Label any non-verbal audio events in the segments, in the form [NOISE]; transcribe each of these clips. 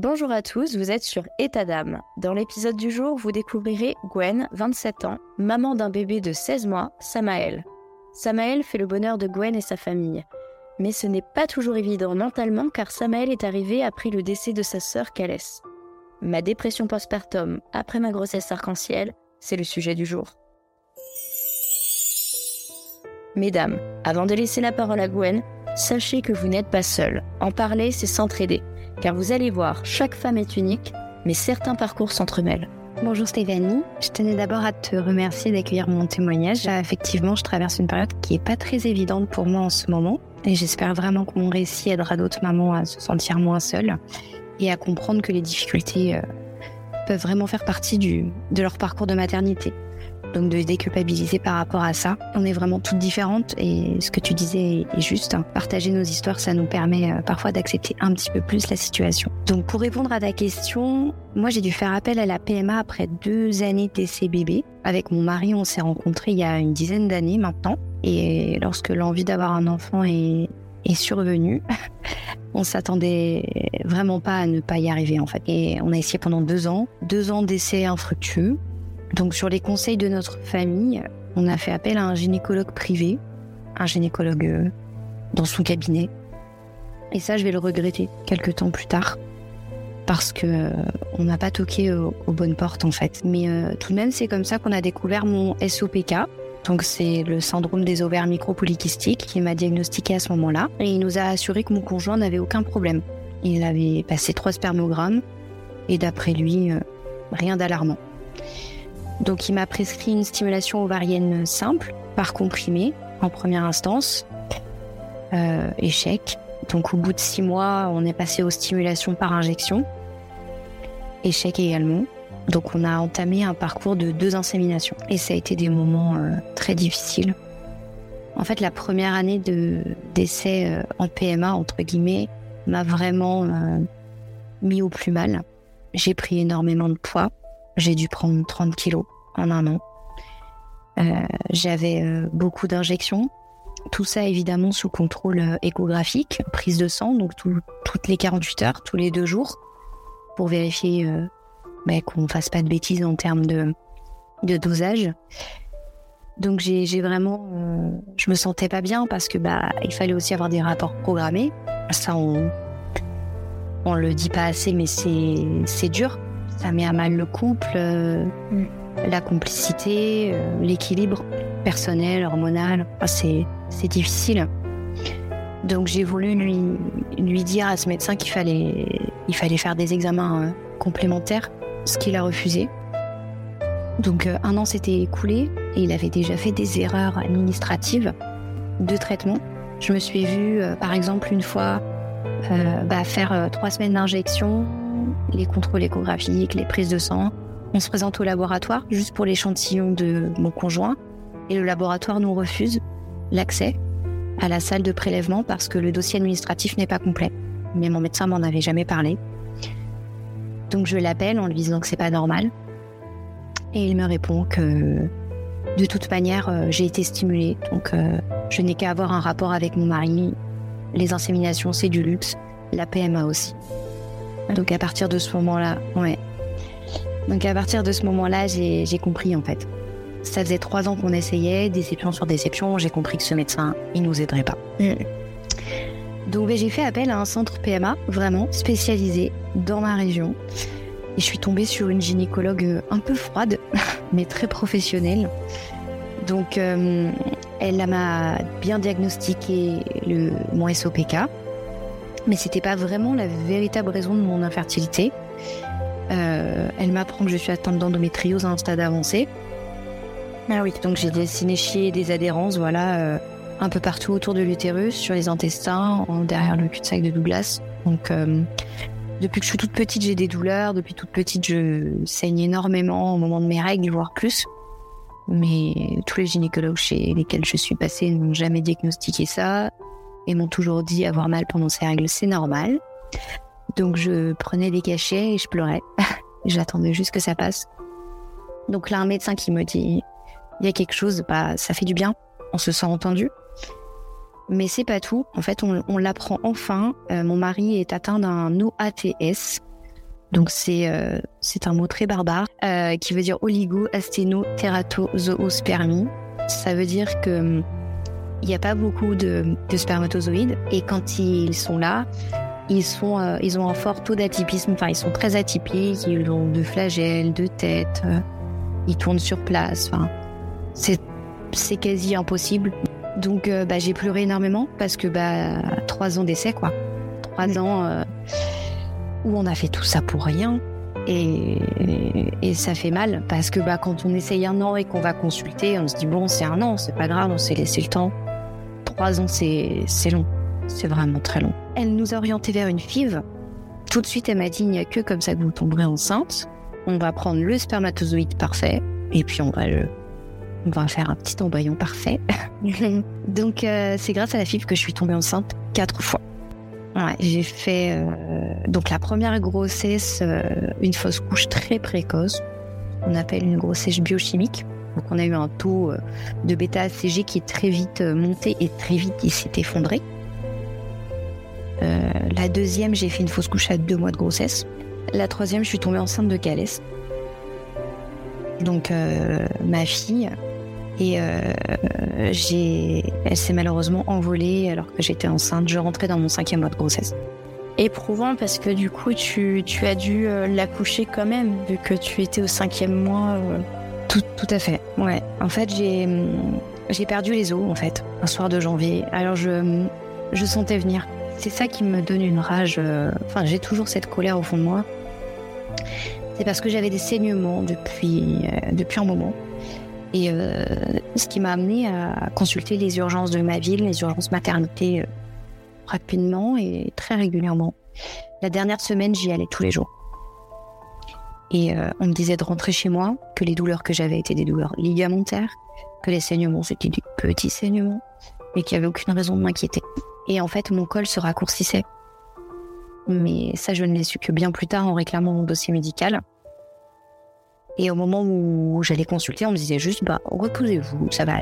Bonjour à tous, vous êtes sur État d'âme. Dans l'épisode du jour, vous découvrirez Gwen, 27 ans, maman d'un bébé de 16 mois, Samaël. Samaël fait le bonheur de Gwen et sa famille. Mais ce n'est pas toujours évident mentalement car Samaël est arrivé après le décès de sa sœur Calès. Ma dépression postpartum après ma grossesse arc-en-ciel, c'est le sujet du jour. Mesdames, avant de laisser la parole à Gwen, sachez que vous n'êtes pas seul. En parler, c'est s'entraider. Car vous allez voir, chaque femme est unique, mais certains parcours s'entremêlent. Bonjour Stéphanie, je tenais d'abord à te remercier d'accueillir mon témoignage. Effectivement, je traverse une période qui est pas très évidente pour moi en ce moment et j'espère vraiment que mon récit aidera d'autres mamans à se sentir moins seules et à comprendre que les difficultés euh, peuvent vraiment faire partie de leur parcours de maternité donc de déculpabiliser par rapport à ça. On est vraiment toutes différentes et ce que tu disais est juste. Partager nos histoires, ça nous permet euh, parfois d'accepter un petit peu plus la situation. Donc pour répondre à ta question, moi j'ai dû faire appel à la PMA après deux années d'essai. Avec mon mari, on s'est rencontrés il y a une dizaine d'années maintenant. Et lorsque l'envie d'avoir un enfant est, est survenue, [LAUGHS] on s'attendait vraiment pas à ne pas y arriver en fait. Et on a essayé pendant deux ans, deux ans d'essais infructueux. Donc sur les conseils de notre famille, on a fait appel à un gynécologue privé, un gynécologue euh, dans son cabinet. Et ça, je vais le regretter quelques temps plus tard parce que euh, on n'a pas toqué aux, bonnes portes en fait. Mais euh, tout de même, c'est comme ça qu'on a découvert mon SOPK. Donc c'est le syndrome des ovaires micropolykystiques qui m'a diagnostiqué à ce moment-là. Et il nous a assuré que mon conjoint n'avait aucun problème. Il avait passé trois spermogrammes et d'après lui, rien d'alarmant. Donc il m'a prescrit une stimulation ovarienne simple par comprimé en première instance. Euh, échec. Donc au bout de six mois, on est passé aux stimulations par injection. Échec également. Donc on a entamé un parcours de deux inséminations. Et ça a été des moments euh, très difficiles. En fait, la première année de d'essai euh, en PMA, entre guillemets, m'a vraiment mis au plus mal. J'ai pris énormément de poids. J'ai dû prendre 30 kilos en un an. Euh, j'avais euh, beaucoup d'injections. Tout ça évidemment sous contrôle euh, échographique, prise de sang, donc toutes les 48 heures, tous les deux jours, pour vérifier bah, qu'on fasse pas de bêtises en termes de, de dosage. Donc j'ai vraiment, je me sentais pas bien parce que bah il fallait aussi avoir des rapports programmés. Ça on on le dit pas assez, mais c'est dur ça met à mal le couple, euh, mm. la complicité, euh, l'équilibre personnel, hormonal. c'est difficile. Donc j'ai voulu lui, lui dire à ce médecin qu'il fallait, il fallait faire des examens euh, complémentaires, ce qu'il a refusé. Donc un an s'était écoulé et il avait déjà fait des erreurs administratives de traitement. Je me suis vue, par exemple, une fois bah, faire trois semaines d'injection les contrôles échographiques, les prises de sang. On se présente au laboratoire juste pour l'échantillon de mon conjoint et le laboratoire nous refuse l'accès à la salle de prélèvement parce que le dossier administratif n'est pas complet. Mais mon médecin m'en avait jamais parlé. Donc je l'appelle en lui disant que c'est pas normal. Et il me répond que de toute manière, euh, j'ai été stimulée. Donc euh, je n'ai qu'à avoir un rapport avec mon mari. Les inséminations, c'est du luxe. La PMA aussi. Donc à partir de ce moment-là, ouais. Donc à partir de ce moment-là, j'ai compris en fait. Ça faisait trois ans qu'on essayait, déception sur déception, j'ai compris que ce médecin, il nous aiderait pas. Mm. Donc ben, j'ai fait appel à un centre PMA, vraiment spécialisé dans ma région. Et je suis tombée sur une gynécologue un peu froide, [LAUGHS] mais très professionnelle. Donc euh, elle m'a bien diagnostiqué le, mon SOPK mais c'était pas vraiment la véritable raison de mon infertilité. Euh, elle m'apprend que je suis atteinte d'endométriose à un stade avancé. Ah oui. Donc j'ai des synéchies et des adhérences, voilà, euh, un peu partout autour de l'utérus, sur les intestins, derrière le cul-de-sac de Douglas. Donc euh, depuis que je suis toute petite, j'ai des douleurs. Depuis toute petite, je saigne énormément au moment de mes règles, voire plus. Mais tous les gynécologues chez lesquels je suis passée n'ont jamais diagnostiqué ça et m'ont toujours dit avoir mal pendant ces règles, c'est normal. Donc je prenais des cachets et je pleurais. [LAUGHS] J'attendais juste que ça passe. Donc là, un médecin qui me dit, il y a quelque chose, bah, ça fait du bien, on se sent entendu. Mais c'est pas tout. En fait, on, l'apprend enfin. Euh, mon mari est atteint d'un OATS, Donc c'est euh, c'est un mot très barbare euh, qui veut dire oligo asténo. Ça veut dire que il n'y a pas beaucoup de, de, spermatozoïdes et quand ils sont là, ils sont euh, ils ont un fort taux d'atypisme. Enfin ils sont très atypiques. Ils ont de flagelles, de têtes. ils tournent sur place. Enfin c'est quasi impossible. Donc bah, j'ai pleuré énormément parce que bah trois ans d'essai quoi. Trois ans où on a fait tout ça pour rien. Et, et, ça fait mal parce que bah, quand on essaye un an et qu'on va consulter, on se dit bon, c'est un an, c'est pas grave, on s'est laissé le temps. Trois ans, c'est long. C'est vraiment très long. Elle nous a orienté vers une FIV. Tout de suite, elle m'a dit il n'y a que comme ça que vous tomberez enceinte. On va prendre le spermatozoïde parfait et puis on va le. On va faire un petit embryon parfait. [LAUGHS] Donc, euh, c'est grâce à la FIV que je suis tombée enceinte quatre fois j'ai fait euh, donc la première grossesse, euh, une fausse couche très précoce. On appelle une grossesse biochimique. Donc on a eu un taux euh, de bêta-ACG qui est très vite monté et très vite il s'est effondré. la deuxième, j'ai fait une fausse couche à deux mois de grossesse. La troisième, je suis tombée enceinte de Calès. Donc ma fille, et euh, elle s'est malheureusement envolée alors que j'étais enceinte. Je rentrais dans mon cinquième mois de grossesse. Éprouvant parce que du coup, tu, as dû euh, l'accoucher quand même, vu que tu étais au cinquième mois. Euh. Tout, tout à fait. Ouais. En fait, j'ai, hum, j'ai perdu les os, en fait, un soir de janvier. Alors, je, hum, je sentais venir. C'est ça qui me donne une rage. Enfin, j'ai toujours cette colère au fond de moi. C'est parce que j'avais des saignements depuis, depuis un moment. Et euh, ce qui m'a amené à consulter les urgences de ma ville, les urgences maternité, euh, rapidement et très régulièrement. La dernière semaine, j'y allais tous les jours. Et euh, on me disait de rentrer chez moi, que les douleurs que j'avais étaient des douleurs ligamentaires, que les saignements c'était des petits saignements, et qu'il n'y avait aucune raison de m'inquiéter. Et en fait, mon col se raccourcissait. Mais ça, je ne l'ai su que bien plus tard en réclamant mon dossier médical. Et au moment où j'allais consulter, on me disait juste, bah, reposez-vous, ça va.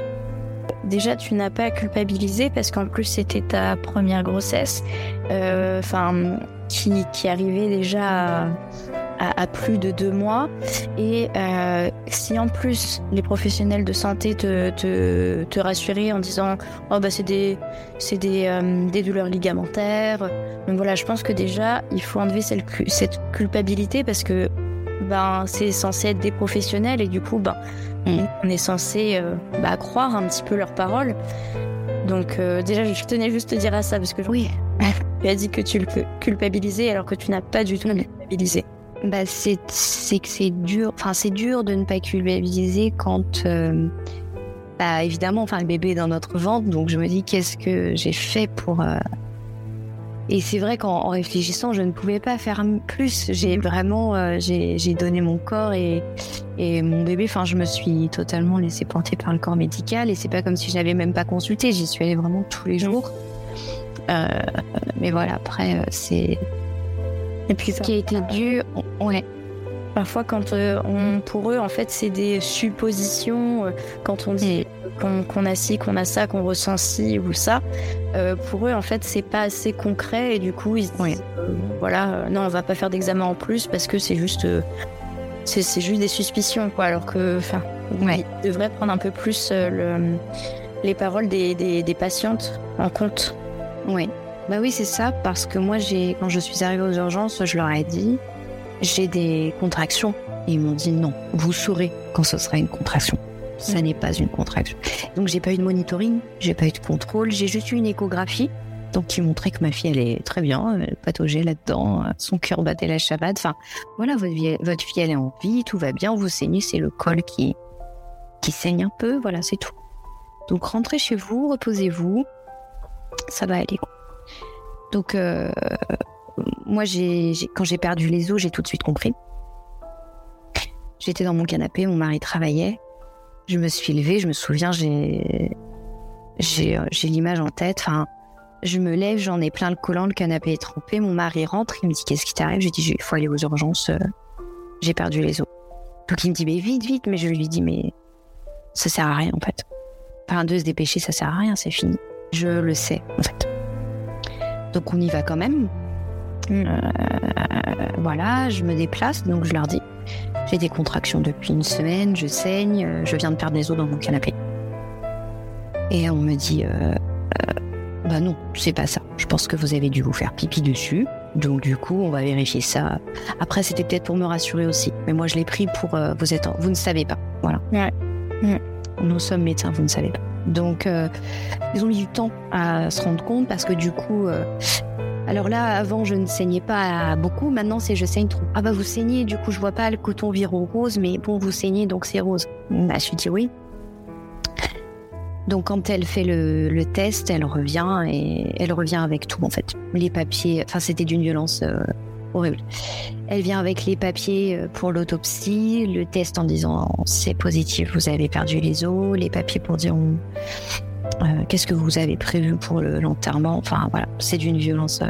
Déjà, tu n'as pas culpabilisé parce qu'en plus, c'était ta première grossesse, euh, enfin, qui, qui, arrivait déjà à, à, plus de deux mois. Et euh, si en plus les professionnels de santé te, te, te rassuraient en disant, oh bah c'est des, c'est des, euh, des douleurs ligamentaires. Donc voilà, je pense que déjà, il faut enlever cette, cette culpabilité parce que ben, c'est censé être des professionnels et du coup, ben, on est censé euh, bah, croire un petit peu leurs paroles. Donc euh, déjà, je tenais juste à te dire à ça parce que oui, [LAUGHS] tu as dit que tu le culpabilisais alors que tu n'as pas du tout culpabilisé. Bah, c'est que c'est dur. Enfin, c'est dur de ne pas culpabiliser quand, euh, bah, évidemment, enfin, le bébé est dans notre ventre. Donc je me dis qu'est-ce que j'ai fait pour et c'est vrai qu'en réfléchissant, je ne pouvais pas faire plus. J'ai vraiment, euh, j'ai donné mon corps et, et mon bébé. Enfin, je me suis totalement laissé porter par le corps médical. Et c'est pas comme si je n'avais même pas consulté. J'y suis allée vraiment tous les jours. Euh, mais voilà, après, euh, c'est. Et puis, ce qui a été dur, ouais. Parfois, quand on, pour eux, en fait, c'est des suppositions. Quand on dit qu'on a ci, qu'on a ça, qu'on ressent ci ou ça, euh, pour eux, en fait, c'est pas assez concret et du coup, ils disent, euh, voilà, euh, non, on va pas faire d'examen en plus parce que c'est juste, c'est juste des suspicions, quoi. Alors que, enfin, ouais. ils devraient prendre un peu plus le, les paroles des, des, des, patientes en compte. Oui, bah oui, c'est ça, parce que moi, j'ai, quand je suis arrivée aux urgences, je leur ai dit, j'ai des contractions. Ils m'ont dit non, vous saurez quand ce sera une contraction ça n'est pas une contraction. Donc j'ai pas eu de monitoring, j'ai pas eu de contrôle, j'ai juste eu une échographie. Donc qui montrait que ma fille elle est très bien, elle pataugée là-dedans, son cœur battait la chabade. Enfin voilà, votre, vie, votre fille elle est en vie, tout va bien, vous saignez, c'est le col qui qui saigne un peu, voilà c'est tout. Donc rentrez chez vous, reposez-vous, ça va aller. Donc euh, moi quand j'ai perdu les os, j'ai tout de suite compris. J'étais dans mon canapé, mon mari travaillait. Je me suis levée, je me souviens, j'ai j'ai j'ai l'image en tête. Enfin, je me lève, j'en ai plein le collant, le canapé est trempé. Mon mari rentre, il me dit qu'est-ce qui t'arrive? J'ai dit il faut aller aux urgences, euh, j'ai perdu les os. Donc il me dit mais vite vite, mais je lui dis mais ça sert à rien en fait. Enfin de se dépêcher, ça sert à rien, c'est fini. Je le sais en fait. Donc on y va quand même. Mm. voilà, je me déplace, donc je leur dis j'ai des contractions depuis une semaine, je saigne, je viens de perdre des os dans mon canapé. Et on me dit bah non, c'est pas ça. Je pense que vous avez dû vous faire pipi dessus. Donc du coup, on va vérifier ça. Après, c'était peut-être pour me rassurer aussi. Mais moi, je l'ai pris pour euh, vous êtes, vous ne savez pas. Voilà. Nous sommes médecins, vous ne savez pas. Donc, euh, ils ont mis du temps à se rendre compte parce que du coup, euh, alors là, avant, je ne saignais pas beaucoup. Maintenant, c'est je saigne trop. Ah bah vous saignez, du coup, je vois pas le coton vire au rose, mais bon, vous saignez, donc c'est rose. Bah, je lui dis oui. Donc quand elle fait le, test, elle revient et elle revient avec tout en fait. Les papiers, enfin c'était d'une violence euh, horrible. Elle vient avec les papiers euh, pour l'autopsie, le test en disant c'est positif, vous avez perdu les os, les papiers pour dire euh, qu'est-ce que vous avez prévu pour l'enterrement? enfin voilà, c'est d'une violence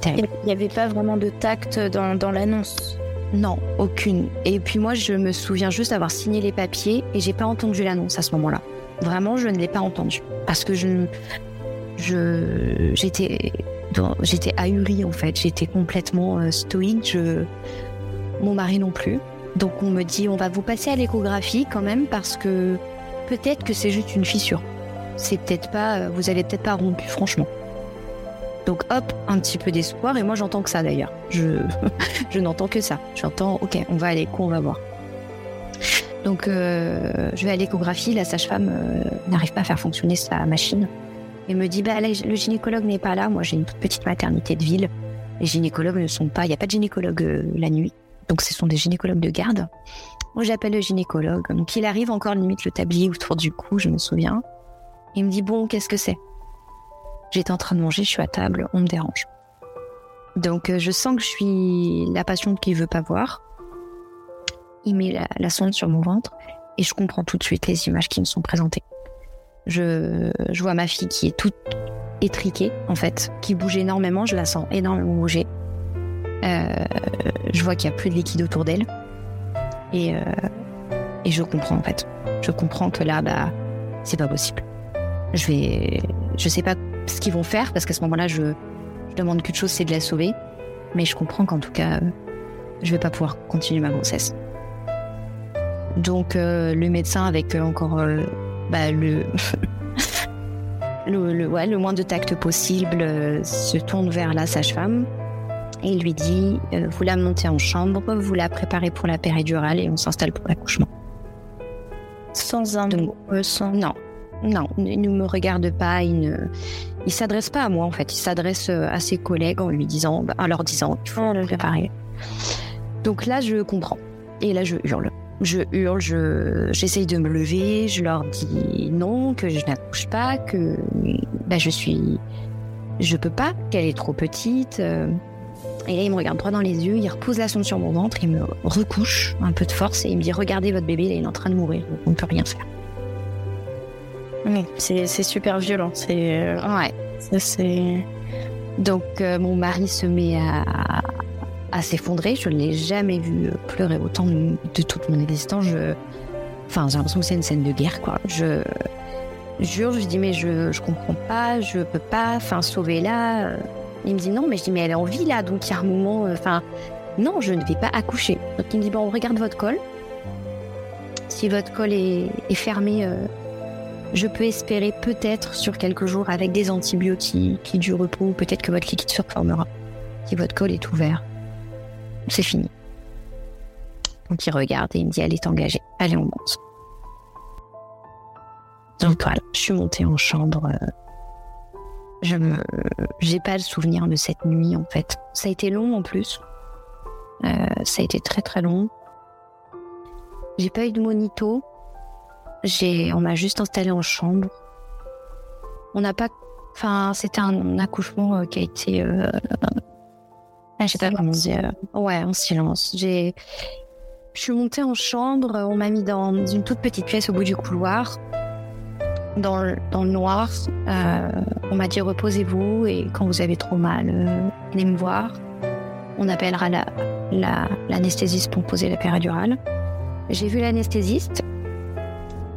terrible. Il n'y avait pas vraiment de tact dans, dans l'annonce? Non, aucune. Et puis moi, je me souviens juste d'avoir signé les papiers et j'ai pas entendu l'annonce à ce moment-là. Vraiment, je ne l'ai pas entendu parce que je, j'étais, j'étais ahurie en fait. J'étais complètement euh, stoïque. Je, mon mari non plus. Donc on me dit, on va vous passer à l'échographie quand même parce que peut-être que c'est juste une fissure. C'est peut-être pas, euh, vous allez peut-être pas rompu, franchement. Donc hop, un petit peu d'espoir. Et moi, j'entends que ça d'ailleurs. Je, [LAUGHS] je n'entends que ça. J'entends, ok, on va à l'écho, on va voir. Donc euh, je vais à l'échographie. La sage-femme n'arrive pas à faire fonctionner sa machine. Et me dit, bah, le gynécologue n'est pas là. Moi, j'ai une toute petite maternité de ville. Les gynécologues ne sont pas. Il n'y a pas de gynécologue euh, la nuit. Donc ce sont des gynécologues de garde. Moi, j'appelle le gynécologue. Donc il arrive encore limite le tablier autour du cou, je me souviens. Il me dit, bon, qu'est-ce que c'est? J'étais en train de manger, je suis à table, on me dérange. Donc euh, je sens que je suis la patiente qui veut pas voir. Il met la, sonde sur mon ventre et je comprends tout de suite les images qui me sont présentées. Je, vois ma fille qui est toute étriquée en fait, qui bouge énormément, je la sens énormément bouger. Euh, je vois qu'il y a plus de liquide autour d'elle et, euh, et je comprends en fait. Je comprends que là, bah, c'est pas possible. Je vais, je sais pas ce qu'ils vont faire, parce qu'à ce moment-là, je, demande qu'une chose, c'est de la sauver. Mais je comprends qu'en tout cas, je vais pas pouvoir continuer ma grossesse. Donc euh, le médecin, avec euh, encore euh, bah, le, le, ouais, le moins de tact possible, se tourne vers la sage-femme et lui dit Vous la montez en chambre, vous la préparez pour la péridurale et on s'installe pour l'accouchement. Sans un mot, sans... Non, non, il ne me regarde pas, il ne, il s'adresse pas à moi en fait, il s'adresse euh, à ses collègues en lui disant, en leur disant qu'il faut le préparer. Donc là, je comprends. Et là, je hurle. Je hurle, je, j'essaye de me lever, je leur dis non, que je n'accouche pas, que bah, je suis. Je peux pas, qu'elle est trop petite. Euh. Et là, il me regarde droit dans les yeux, il repose la sonde sur mon ventre, il me recouche un peu de force et il me dit Regardez votre bébé, il est en train de mourir, on ne peut rien faire. C'est super violent. C'est euh, ouais. c'est. Donc euh, mon mari se met à, à s'effondrer. Je ne l'ai jamais vu pleurer autant de, toute mon existence. Enfin, j'ai l'impression que c'est une scène de guerre. Je jure, je dis mais je je comprends pas, je peux pas, enfin sauver là. Il me dit non, mais je dis mais elle est en vie là, donc il y a un moment, euh, enfin non, je ne vais pas accoucher. Donc il me dit bon, on regarde votre col. Si votre col est, est fermé je peux espérer peut-être sur quelques jours avec des antibiotiques, du repos, peut-être que votre liquide se reformera. Si votre col est ouvert, c'est fini. Donc il regarde et il me dit elle est engagée. Allez, on monte. Donc voilà, je suis montée en chambre. Je me, j'ai pas le souvenir de cette nuit en fait. Ça a été long en plus. Euh, ça a été très très long. J'ai pas eu de monito on m'a juste installé en chambre. On n'a pas, enfin, c'était un accouchement euh, qui a été, euh, je sais pas comment dire, ouais, en silence. Je suis montée en chambre, on m'a mis dans une toute petite pièce au bout du couloir, dans le, dans le noir. Euh, on m'a dit reposez-vous et quand vous avez trop mal, venez me voir. On appellera la, l'anesthésiste pour poser la péridurale. J'ai vu l'anesthésiste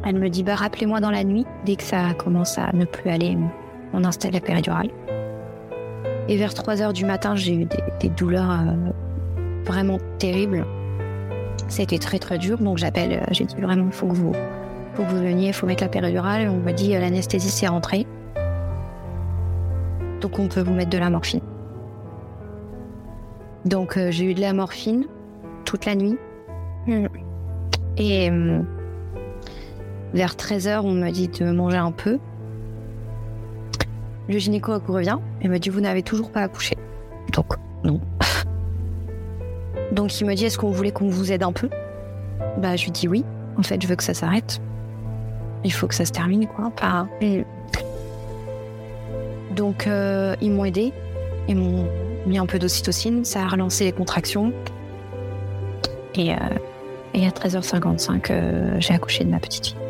elle me dit bah rappelez-moi dans la nuit dès que ça commence à ne plus aller, on installe la péridurale. Et vers 3 heures du matin, j'ai eu des, douleurs euh, vraiment terribles. C'était très très dur, donc j'appelle, euh, j'ai dit vraiment, il faut que vous, vous veniez, il faut mettre la péridurale. On m'a dit, l'anesthésie c'est rentré. Donc on peut vous mettre de la morphine. Donc j'ai eu de la morphine toute la nuit. Et vers 13h, on m'a dit de manger un peu. Le gynéco revient et m'a dit Vous n'avez toujours pas accouché. Donc, non. Donc, il me dit Est-ce qu'on voulait qu'on vous aide un peu? Bah, je lui dis oui. En fait, je veux que ça s'arrête. Il faut que ça se termine, quoi. Donc, euh, ils m'ont aidé. Ils m'ont mis un peu d'ocytocine. Ça a relancé les contractions. Et, euh, à 13h55, euh, j'ai accouché de ma petite fille.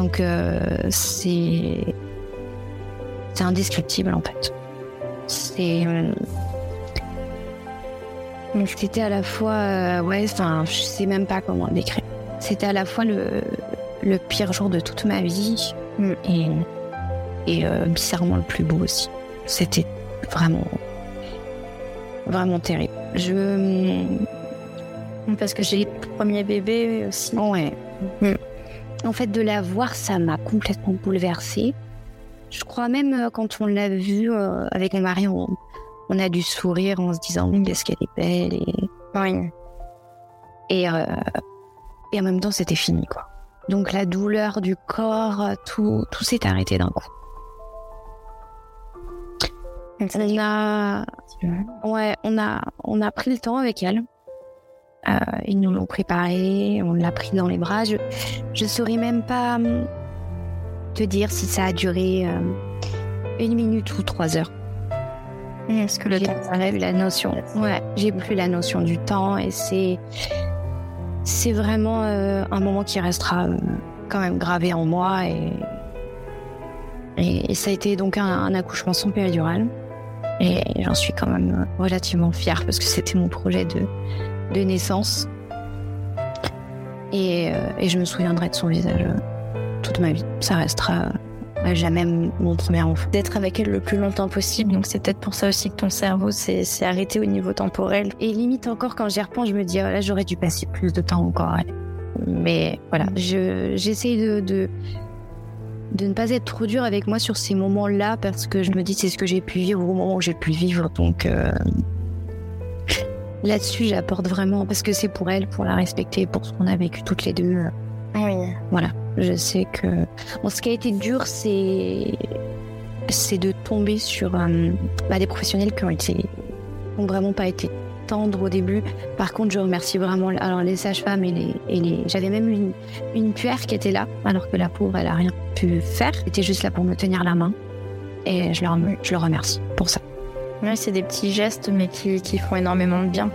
Donc euh, c'est c'est indescriptible en fait. C'est euh, c'était à la fois euh, ouais, enfin je sais même pas comment décrire. C'était à la fois le le pire jour de toute ma vie et et bizarrement le plus beau aussi. C'était vraiment vraiment terrible. Je parce que j'ai le premier bébé aussi. Ouais. Mm. En fait, de la voir, ça m'a complètement bouleversée. Je crois même euh, quand on l'a vue euh, avec mon mari, on, a dû sourire en se disant qu'est-ce qu'elle est belle et et, euh, et en même temps c'était fini quoi. Donc la douleur du corps, tout tout s'est arrêté d'un coup. On a, ouais, on a, on a pris le temps avec elle. Euh, ils nous l'ont préparé, on l'a pris dans les bras. Je ne saurais même pas hum, te dire si ça a duré euh, une minute ou trois heures. Est-ce que le temps plus la notion Ouais, j'ai plus la notion du temps et c'est c'est vraiment euh, un moment qui restera quand même gravé en moi et, et, ça a été donc un, accouchement sans péridurale et j'en suis quand même relativement fière parce que c'était mon projet de de naissance. Et, euh, et, je me souviendrai de son visage euh, toute ma vie. Ça restera à jamais mon premier enfant. D'être avec elle le plus longtemps possible, donc c'est peut-être pour ça aussi que ton cerveau s'est arrêté au niveau temporel. Et limite encore quand j'y repense, je me dis, oh là j'aurais dû passer plus de temps encore. Mais voilà, j'essaye de, de, de, ne pas être trop dur avec moi sur ces moments-là parce que je me dis c'est ce que j'ai pu vivre au moment où j'ai pu vivre. Donc euh, Là-dessus, j'apporte vraiment parce que c'est pour elle, pour la respecter, pour ce qu'on a vécu toutes les deux. Ah oui. Voilà. Je sais que bon, ce qui a été dur, c'est c'est de tomber sur euh, bah, des professionnels qui ont été ont vraiment pas été tendres au début. Par contre, je remercie vraiment alors les sages-femmes et les, et les... j'avais même une une puère qui était là alors que la pauvre elle a rien pu faire. Elle était juste là pour me tenir la main et je leur je le remercie pour ça. Ouais, c'est des petits gestes, mais qui, qui font énormément de bien.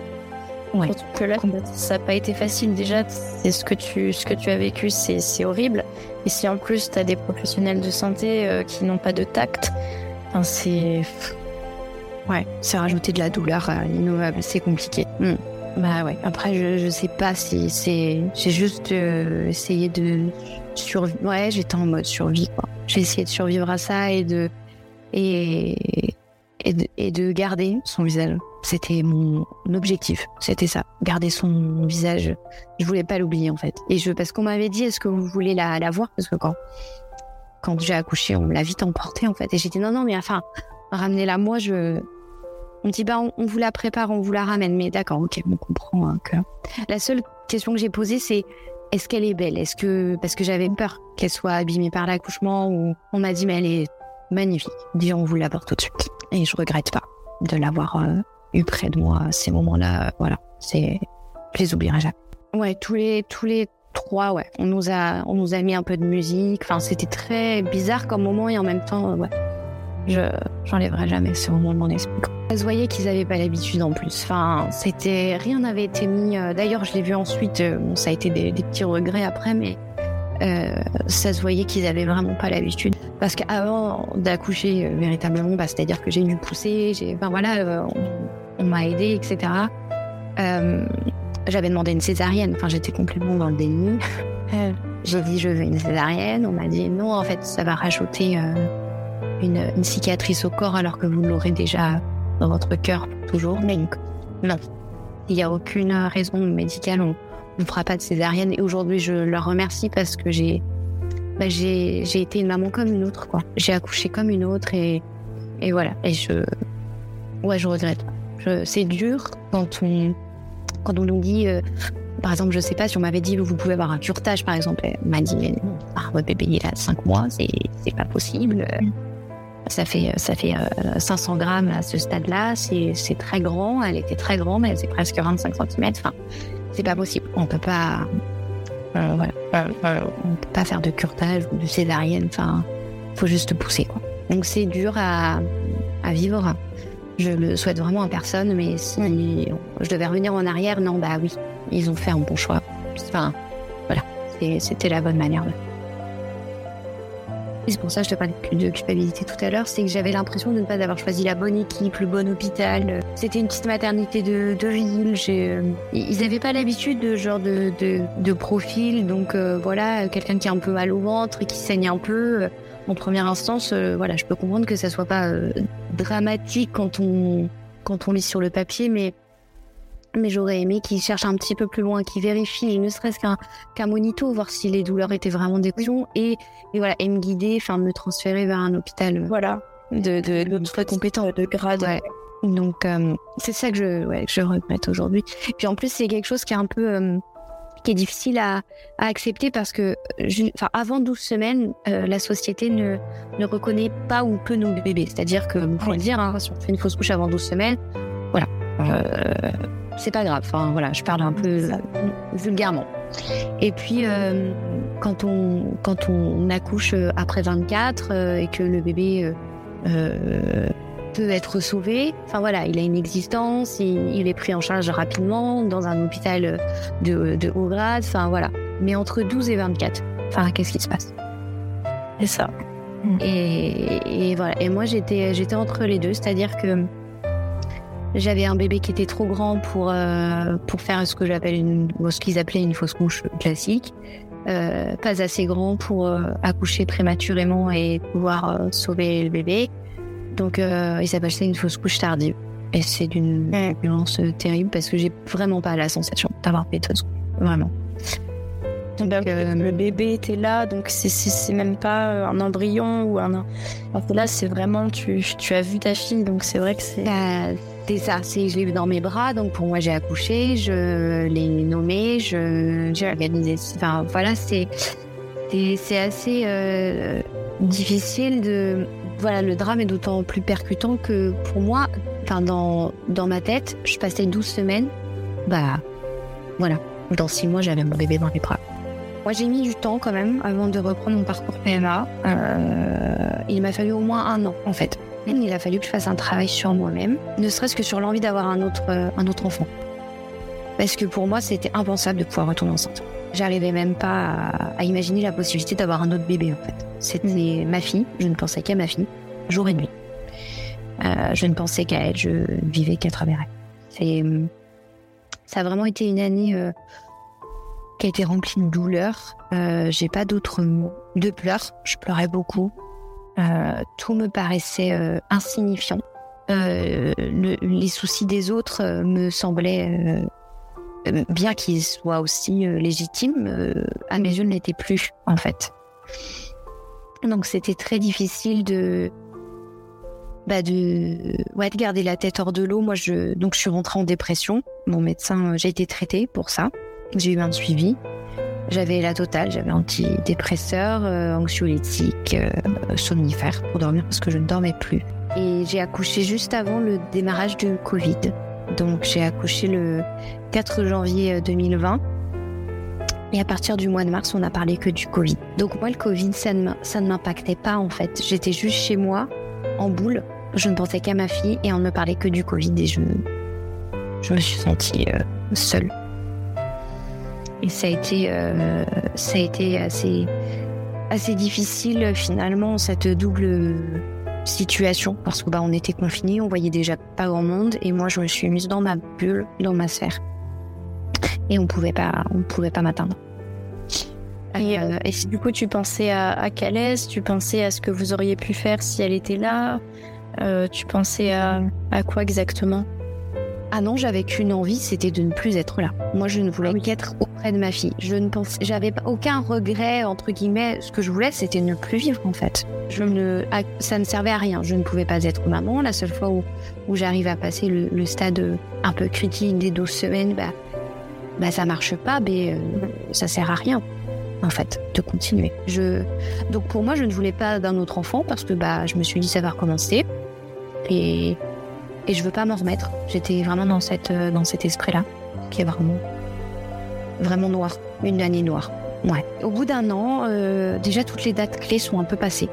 Ouais. Surtout que là, ça n'a pas été facile. Déjà, c'est ce que tu, ce que tu as vécu, c'est horrible. Et si en plus, tu as des professionnels de santé euh, qui n'ont pas de tact, c'est. Ouais, c'est rajouter de la douleur à l'innovable, c'est compliqué. Hmm. Bah ouais, après, je, je sais pas si c'est. J'ai juste euh, essayé de survivre. Ouais, j'étais en mode survie, quoi. J'ai essayé de survivre à ça et de. Et et de, garder son visage. C'était mon objectif, c'était ça, garder son visage. Je voulais pas l'oublier en fait. Et je parce qu'on m'avait dit est-ce que vous voulez la, voir? Parce que quand quand j'ai accouché, on me l'a vite emportée en fait. Et j'étais non non mais enfin ramenez-la moi je on me dit bah on, vous la prépare, on vous la ramène. Mais d'accord, ok, on comprend hein, que la seule question que j'ai posée c'est est-ce qu'elle est belle? Est-ce que parce que j'avais peur qu'elle soit abîmée par l'accouchement ou on m'a dit mais elle est magnifique. Dis on vous l'apporte tout de suite. Et je regrette pas de l'avoir euh, eu près de moi ces moments-là. voilà, c'est, je les oublierai jamais. Ouais, tous les tous les trois, ouais, on nous a on nous a mis un peu de musique. Enfin, c'était très bizarre comme moment et en même temps, ouais, je j'enlèverai jamais ce moment de mon esprit. Ça se qu'ils avaient pas l'habitude en plus. Enfin, c'était rien n'avait été mis. Euh, d'ailleurs, je l'ai vu ensuite. Euh, bon, ça a été des, des petits regrets après, mais euh, ça se voyait qu'ils avaient vraiment pas l'habitude. Parce qu'avant d'accoucher euh, véritablement, bah, c'est-à-dire que j'ai dû pousser, j'ai, enfin voilà, euh, on, m'a aidé, etc. j'avais demandé une césarienne, enfin j'étais complètement dans le déni. [LAUGHS] j'ai dit je veux une césarienne, on m'a dit non, en fait ça va rajouter une, cicatrice au corps alors que vous l'aurez déjà dans votre cœur toujours. Mais non, il n'y a aucune raison médicale. On ne fera pas de césarienne. Et aujourd'hui, je leur remercie parce que j'ai bah, j'ai été une maman comme une autre. quoi. J'ai accouché comme une autre et, et voilà. Et je, ouais, je regrette. C'est dur quand on, quand on nous dit, euh, par exemple, je sais pas, si on m'avait dit, vous pouvez avoir un curtage, par exemple, elle m'a dit, votre bébé, il a 5 mois, c'est pas possible. Ça fait, ça fait 500 euh, grammes à ce stade-là, c'est très grand, elle était très grande, mais c'est presque 25 cm. Enfin, c'est pas possible. On peut pas, euh, voilà, on peut pas faire de curtage ou de césarienne. Enfin, faut juste pousser. Quoi. Donc c'est dur à, à vivre. Je le souhaite vraiment à personne, mais si je devais revenir en arrière, non, bah oui, ils ont fait un bon choix. Enfin, voilà, c'était la bonne manière. C'est pour ça que je te parlais de culpabilité tout à l'heure, c'est que j'avais l'impression de ne pas avoir choisi la bonne équipe, le bon hôpital. C'était une petite maternité de, de ville. Euh, ils n'avaient pas l'habitude de genre de, de, profil, donc euh, voilà, quelqu'un qui a un peu mal au ventre et qui saigne un peu en première instance, euh, voilà, je peux comprendre que ça soit pas euh, dramatique quand on quand on lit sur le papier, mais mais j'aurais aimé qu'il cherche un petit peu plus loin, qu'il vérifie, ne serait-ce qu'un monito, voir si les douleurs étaient vraiment des et, et voilà, et me guider, enfin me transférer vers un hôpital. Euh, voilà, de de, de, compétent, de grade. Donc c'est ça que je ouais, que je regrette aujourd'hui. Puis en plus c'est quelque chose qui est un peu qui est difficile à, accepter parce que, enfin, avant 12 semaines, euh, la société ne, ne reconnaît pas ou peu nos bébés. C'est-à-dire que, vous pouvez le dire, hein, si on fait une fausse couche avant 12 semaines, voilà, euh, c'est pas grave. Enfin, voilà, je parle un peu vulgairement. Et puis, euh, quand, on, quand on accouche après 24 et que le bébé peut être sauvé. Enfin voilà, il a une existence, il, est pris en charge rapidement dans un hôpital de, de haut grade. Enfin voilà. Mais entre 12 et 24, enfin qu'est-ce qui se passe? C'est ça. Et, et, voilà. Et moi j'étais j'étais entre les deux, c'est-à-dire que j'avais un bébé qui était trop grand pour euh, pour faire ce que j'appelle une ce qu'ils appelaient une fausse couche classique. Euh, pas assez grand pour euh, accoucher prématurément et pouvoir sauver le bébé. Donc, il s'appelle ça une fausse couche tardive. Et c'est d'une violence terrible parce que j'ai vraiment pas la sensation d'avoir fait de fausse couche. Vraiment. Donc, euh, le bébé était là, donc c'est même pas un embryon ou un. Alors que là, c'est vraiment, tu, tu, as vu ta fille, donc c'est vrai que c'est. C'est ça, je l'ai vu dans mes bras, donc pour moi, j'ai accouché, je l'ai nommé, j'ai organisé. Enfin, voilà, c'est assez euh, difficile de voilà, le drame est d'autant plus percutant que pour moi, enfin dans, dans ma tête, je passais 12 semaines, bah voilà, dans 6 mois j'avais mon bébé dans les bras. Moi j'ai mis du temps quand même avant de reprendre mon parcours PMA. Euh, il m'a fallu au moins un an en fait. Il a fallu que je fasse un travail sur moi-même, ne serait-ce que sur l'envie d'avoir un autre, autre enfant. Parce que pour moi c'était impensable de pouvoir retourner enceinte. J'arrivais même pas à, imaginer la possibilité d'avoir un autre bébé en fait. C'était ma fille, je ne pensais qu'à ma fille, jour et nuit. Euh, je ne pensais qu'à elle, je vivais qu'à travers elle. C'est, ça a vraiment été une année euh, qui a été remplie de douleur. Euh, j'ai pas d'autres mots. De pleurs, je pleurais beaucoup. Tout me paraissait insignifiant. les soucis des autres me semblaient euh, bien qu'il soit aussi euh, légitime, euh, à mes yeux, ne l'était plus, en fait. Donc c'était très difficile de, bah de, ouais, de garder la tête hors de l'eau. Moi, je, donc je suis rentrée en dépression. Mon médecin, j'ai été traitée pour ça. J'ai eu un suivi. J'avais la totale, j'avais antidépresseur, anxiolytique, somnifère pour dormir parce que je ne dormais plus. Et j'ai accouché juste avant le démarrage du Covid. Donc j'ai accouché le 4 janvier 2020. Euh, Et à partir du mois de mars, on n'a parlé que du Covid. Donc moi, le Covid, ça ne m'impactait pas en fait. J'étais juste chez moi, en boule. Je ne pensais qu'à ma fille et on ne me parlait que du Covid et je, je me suis sentie euh, seule. Et ça a été, euh, ça a été assez, assez difficile finalement, cette double situation. Parce que bah, on était confinés, on voyait déjà pas grand monde. Et moi je me suis mise dans ma bulle, dans ma sphère. Et on pouvait pas, on pouvait pas m'atteindre. Et, et, si du coup tu pensais à, à Calès, tu pensais à ce que vous auriez pu faire si elle était là, tu pensais à, à quoi exactement? Ah non, j'avais qu'une envie, c'était de ne plus être là. Moi, je ne voulais ah qu'être auprès de ma fille. Je ne pensais, j'avais aucun regret entre guillemets. Ce que je voulais, c'était ne plus vivre en fait. Je ne, ça ne servait à rien. Je ne pouvais pas être maman. La seule fois où, où j'arrive à passer le, stade un peu critique des 12 semaines, bah, bah ça marche pas, mais euh, ça sert à rien en fait, de continuer. Je... Donc pour moi, je ne voulais pas d'un autre enfant parce que bah, je me suis dit ça va recommencer. Et et je veux pas m'en remettre. J'étais vraiment dans cette euh, dans cet esprit-là, qui est vraiment vraiment noir, une année noire. Ouais. Au bout d'un an, euh, déjà toutes les dates clés sont un peu passées.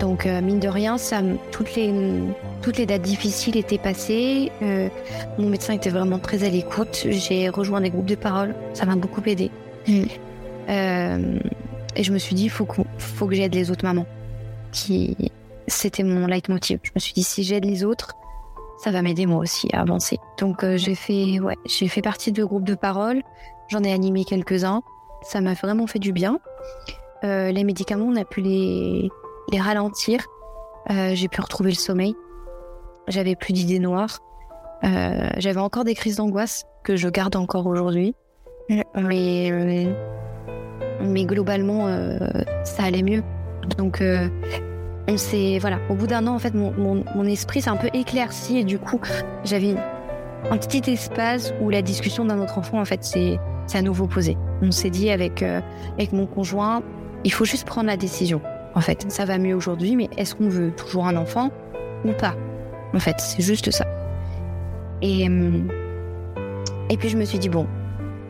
Donc euh, mine de rien, ça, toutes les toutes les dates difficiles étaient passées. mon médecin était vraiment très à l'écoute. J'ai rejoint des groupes de parole. Ça m'a beaucoup aidé. Mm. et je me suis dit, il faut, faut que j'aide les autres mamans. Qui, c'était mon leitmotiv. Je me suis dit, si j'aide les autres, ça va m'aider moi aussi à avancer. Donc euh, j'ai fait, ouais, j'ai fait partie de groupes de parole. J'en ai animé quelques-uns. Ça m'a vraiment fait du bien. Euh, les médicaments, on a pu les, les ralentir. Euh, j'ai pu retrouver le sommeil. J'avais plus d'idées noires. J'avais encore des crises d'angoisse que je garde encore aujourd'hui. Mais, mais globalement, ça allait mieux. Donc on s'est voilà au bout d'un an en fait mon, esprit s'est un peu éclairci et du coup j'avais un petit espace où la discussion d'un autre enfant en fait c'est à nouveau posé on s'est dit avec euh, avec mon conjoint il faut juste prendre la décision en fait. Ça va mieux aujourd'hui mais est-ce qu'on veut toujours un enfant ou pas en fait? C'est juste ça. Et euh, et puis je me suis dit bon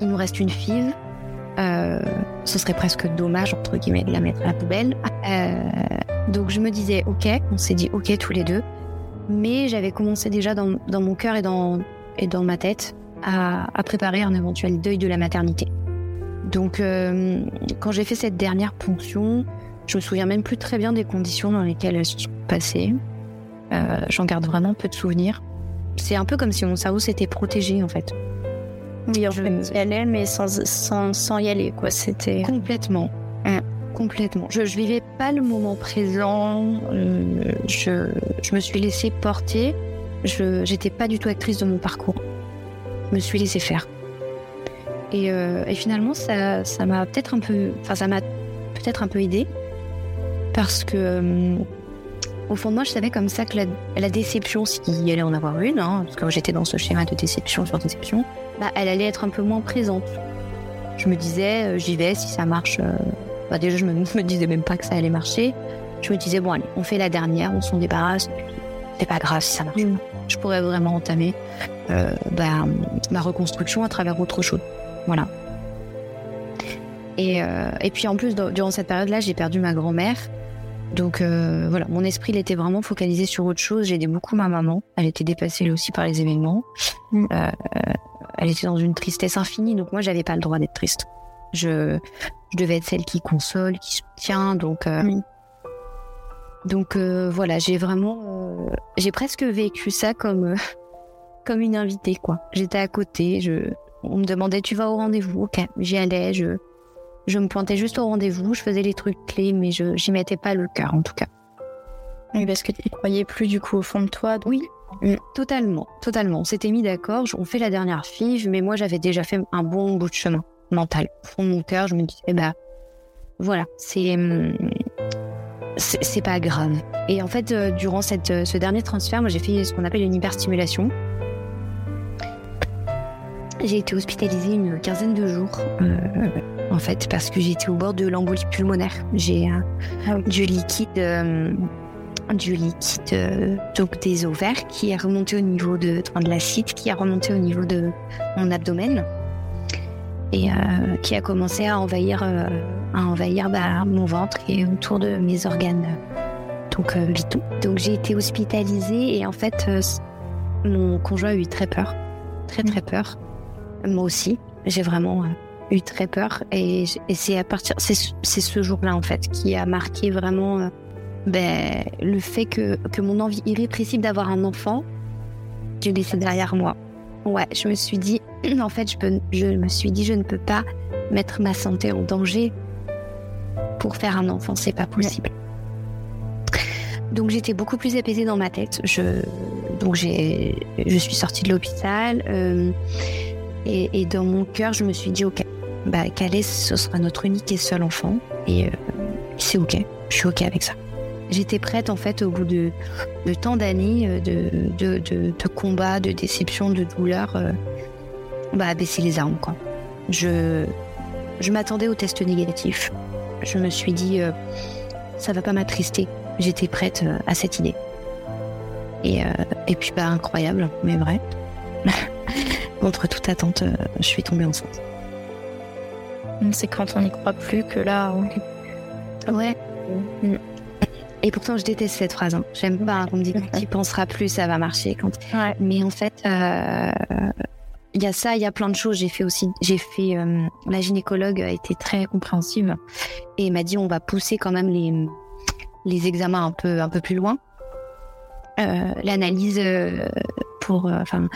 il nous reste une fille euh, ce serait presque dommage entre guillemets de la mettre à la poubelle donc je me disais ok, on s'est dit ok tous les deux, mais j'avais commencé déjà dans, mon cœur et dans, et dans ma tête à, préparer un éventuel deuil de la maternité. Donc euh, quand j'ai fait cette dernière ponction, je me souviens même plus très bien des conditions dans lesquelles elles se sont passées. Euh, j'en garde vraiment peu de souvenirs. C'est un peu comme si mon cerveau s'était protégé en fait. Oui, je y aller, mais sans, sans, sans y aller, quoi. C'était. Complètement. Hein. Complètement. Je, ne vivais pas le moment présent. Euh, je, je, me suis laissée porter. Je n'étais pas du tout actrice de mon parcours. Je me suis laissée faire. Et, euh, et finalement, ça, ça m'a peut-être un peu, enfin, ça m'a peut-être un peu aidé parce que euh, au fond de moi, je savais comme ça que la, la déception, s'il y allait en avoir une, hein, parce que j'étais dans ce schéma de déception sur déception, bah, elle allait être un peu moins présente. Je me disais, j'y vais, si ça marche, bah, déjà, je me, [LAUGHS] me disais même pas que ça allait marcher. Je me disais, bon, allez, on fait la dernière, on s'en débarrasse. C'est pas grave si ça marche mm. Je pourrais vraiment entamer euh, bah, ma reconstruction à travers autre chose. Voilà. Et, euh, et puis en plus, durant cette période-là, j'ai perdu ma grand-mère. Donc euh, voilà, mon esprit il était vraiment focalisé sur autre chose. J'ai aidé beaucoup ma maman. Elle était dépassée elle aussi par les événements. Mm. Euh, elle était dans une tristesse infinie, donc moi j'avais pas le droit d'être triste. Je, je devais être celle qui console, qui soutient. Donc, euh, donc euh, voilà, j'ai vraiment, euh, j'ai presque vécu ça comme, [LAUGHS] comme une invitée, quoi. J'étais à côté, je, on me demandait tu vas au rendez-vous, ok, j'y allais, je, je me pointais juste au rendez-vous, je faisais les trucs clés, mais je, j'y mettais pas le cœur en tout cas. Oui, parce que tu croyais plus du coup au fond de toi. Oui, mm, totalement, totalement. On s'était mis d'accord, on fait la dernière FIV, mais moi j'avais déjà fait un bon bout de chemin mental. Au fond de mon cœur, je me disais, bah voilà, hum, c'est c'est pas grave. Et en fait, euh, durant cette, euh, ce dernier transfert, moi j'ai fait ce qu'on appelle une hyperstimulation. J'ai été hospitalisée une quinzaine de jours, euh, en fait, parce que j'étais au bord de l'embolie pulmonaire. J'ai ah du liquide, du liquide donc des ovaires qui est remonté au niveau de, de l'acide, qui a remonté au niveau de mon abdomen et euh, qui a commencé à envahir, euh, à envahir bah, mon ventre et autour de mes organes donc euh, vitaux. Donc j'ai été hospitalisée et en fait mon conjoint a eu très peur, très très peur. Moi aussi, j'ai vraiment eu très peur et, c'est à partir, c'est ce jour-là en fait qui a marqué vraiment ben, le fait que, que mon envie irrépressible d'avoir un enfant, j'ai laissé derrière moi. Ouais, je me suis dit, [CLEARS THROAT] en fait, je, peux, je me suis dit, je ne peux pas mettre ma santé en danger pour faire un enfant, c'est pas possible. Donc j'étais beaucoup plus apaisée dans ma tête. Je, donc je suis sortie de l'hôpital euh, et, dans mon cœur, je me suis dit, ok, bah, Calais, ce sera notre unique et seul enfant et euh, c'est ok, je suis ok avec ça. J'étais prête en fait au bout de, de tant d'années euh, de, de, de, de, combats, de déceptions, de douleurs, bah, à baisser les armes quoi. Je, je m'attendais au test négatif. Je me suis dit, ça va pas m'attrister j'étais prête euh, à cette idée. Et, euh, et puis, bah, incroyable, mais vrai. [LAUGHS] Contre toute attente, euh, je suis tombée enceinte. C'est quand on n'y croit plus que là, Ouais. Mm. Et pourtant, je déteste cette phrase. Hein. J'aime pas on me dit quand tu penseras plus, ça va marcher. Quand... [LAUGHS] Mais en fait, il y a ça, il y a plein de choses. J'ai fait aussi, j'ai fait. la gynécologue a été très compréhensive et m'a dit on va pousser quand même les les examens un peu, un peu plus loin. Euh, l'analyse euh, pour, euh, enfin,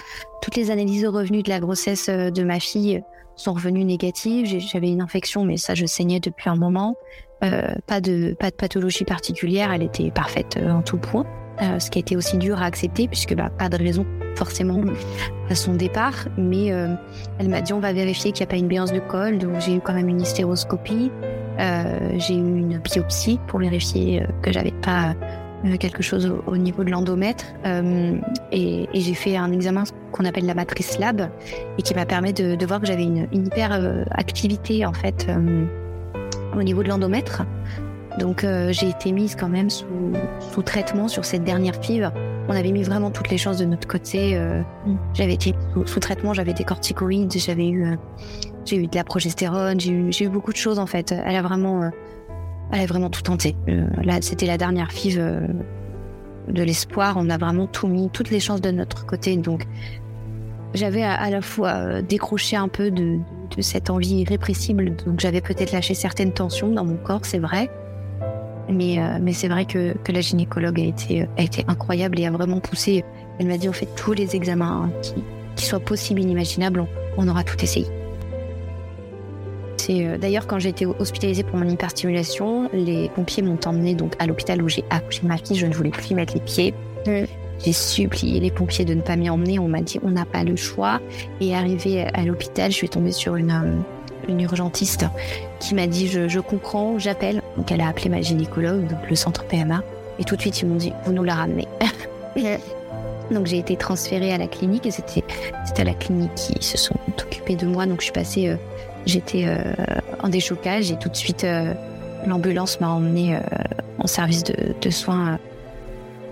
toutes les analyses revenues de la grossesse de ma fille sont revenues négatives. J'avais une infection, mais ça, je saignais depuis un moment. pas de, pas de pathologie particulière. Elle était parfaite en tout point. ce qui a été aussi dur à accepter puisque bah, pas de raison forcément [LAUGHS] à son départ, mais elle m'a dit on va vérifier qu'il n'y a pas une béance de col, donc j'ai eu quand même une hystéroscopie. Euh, j'ai eu une biopsie pour vérifier euh, que j'avais pas euh, quelque chose au, niveau de l'endomètre et, j'ai fait un examen qu'on appelle la matrice lab et qui m'a permis de, voir que j'avais une, hyper activité en fait au niveau de l'endomètre. Donc j'ai été mise quand même sous, sous, traitement sur cette dernière FIV. On avait mis vraiment toutes les chances de notre côté. Mm. J'avais été sous, sous, traitement, j'avais des corticoïdes, j'avais eu j'ai eu de la progestérone, j'ai eu, eu, beaucoup de choses en fait. Elle a vraiment, euh, elle a vraiment tout tenté. Euh, là, c'était la dernière FIV euh, de l'espoir. On a vraiment tout mis, toutes les chances de notre côté. Donc, j'avais à, la fois décroché un peu de, de, cette envie irrépressible. Donc, j'avais peut-être lâché certaines tensions dans mon corps, c'est vrai. Mais, mais c'est vrai que, que, la gynécologue a été, a été incroyable et a vraiment poussé. Elle m'a dit on fait tous les examens qui, qui soient possibles, inimaginables. on aura tout essayé. Euh, d'ailleurs quand j'ai été hospitalisée pour mon hyperstimulation, les pompiers m'ont emmenée donc à l'hôpital où j'ai accouché ma fille. Je ne voulais plus y mettre les pieds. J'ai supplié les pompiers de ne pas m'y emmener. On m'a dit on n'a pas le choix. Et arrivée à l'hôpital, je suis tombée sur une, euh, une urgentiste qui m'a dit je, comprends, j'appelle. Donc elle a appelé ma gynécologue, donc le centre PMA. Et tout de suite ils m'ont dit vous nous la ramenez. [LAUGHS] Donc j'ai été transférée à la clinique et c'était à la clinique qui se sont occupés de moi. Donc je suis passée euh, J'étais euh, en déchocage et tout de suite, euh, l'ambulance m'a emmenée euh, en service de, soins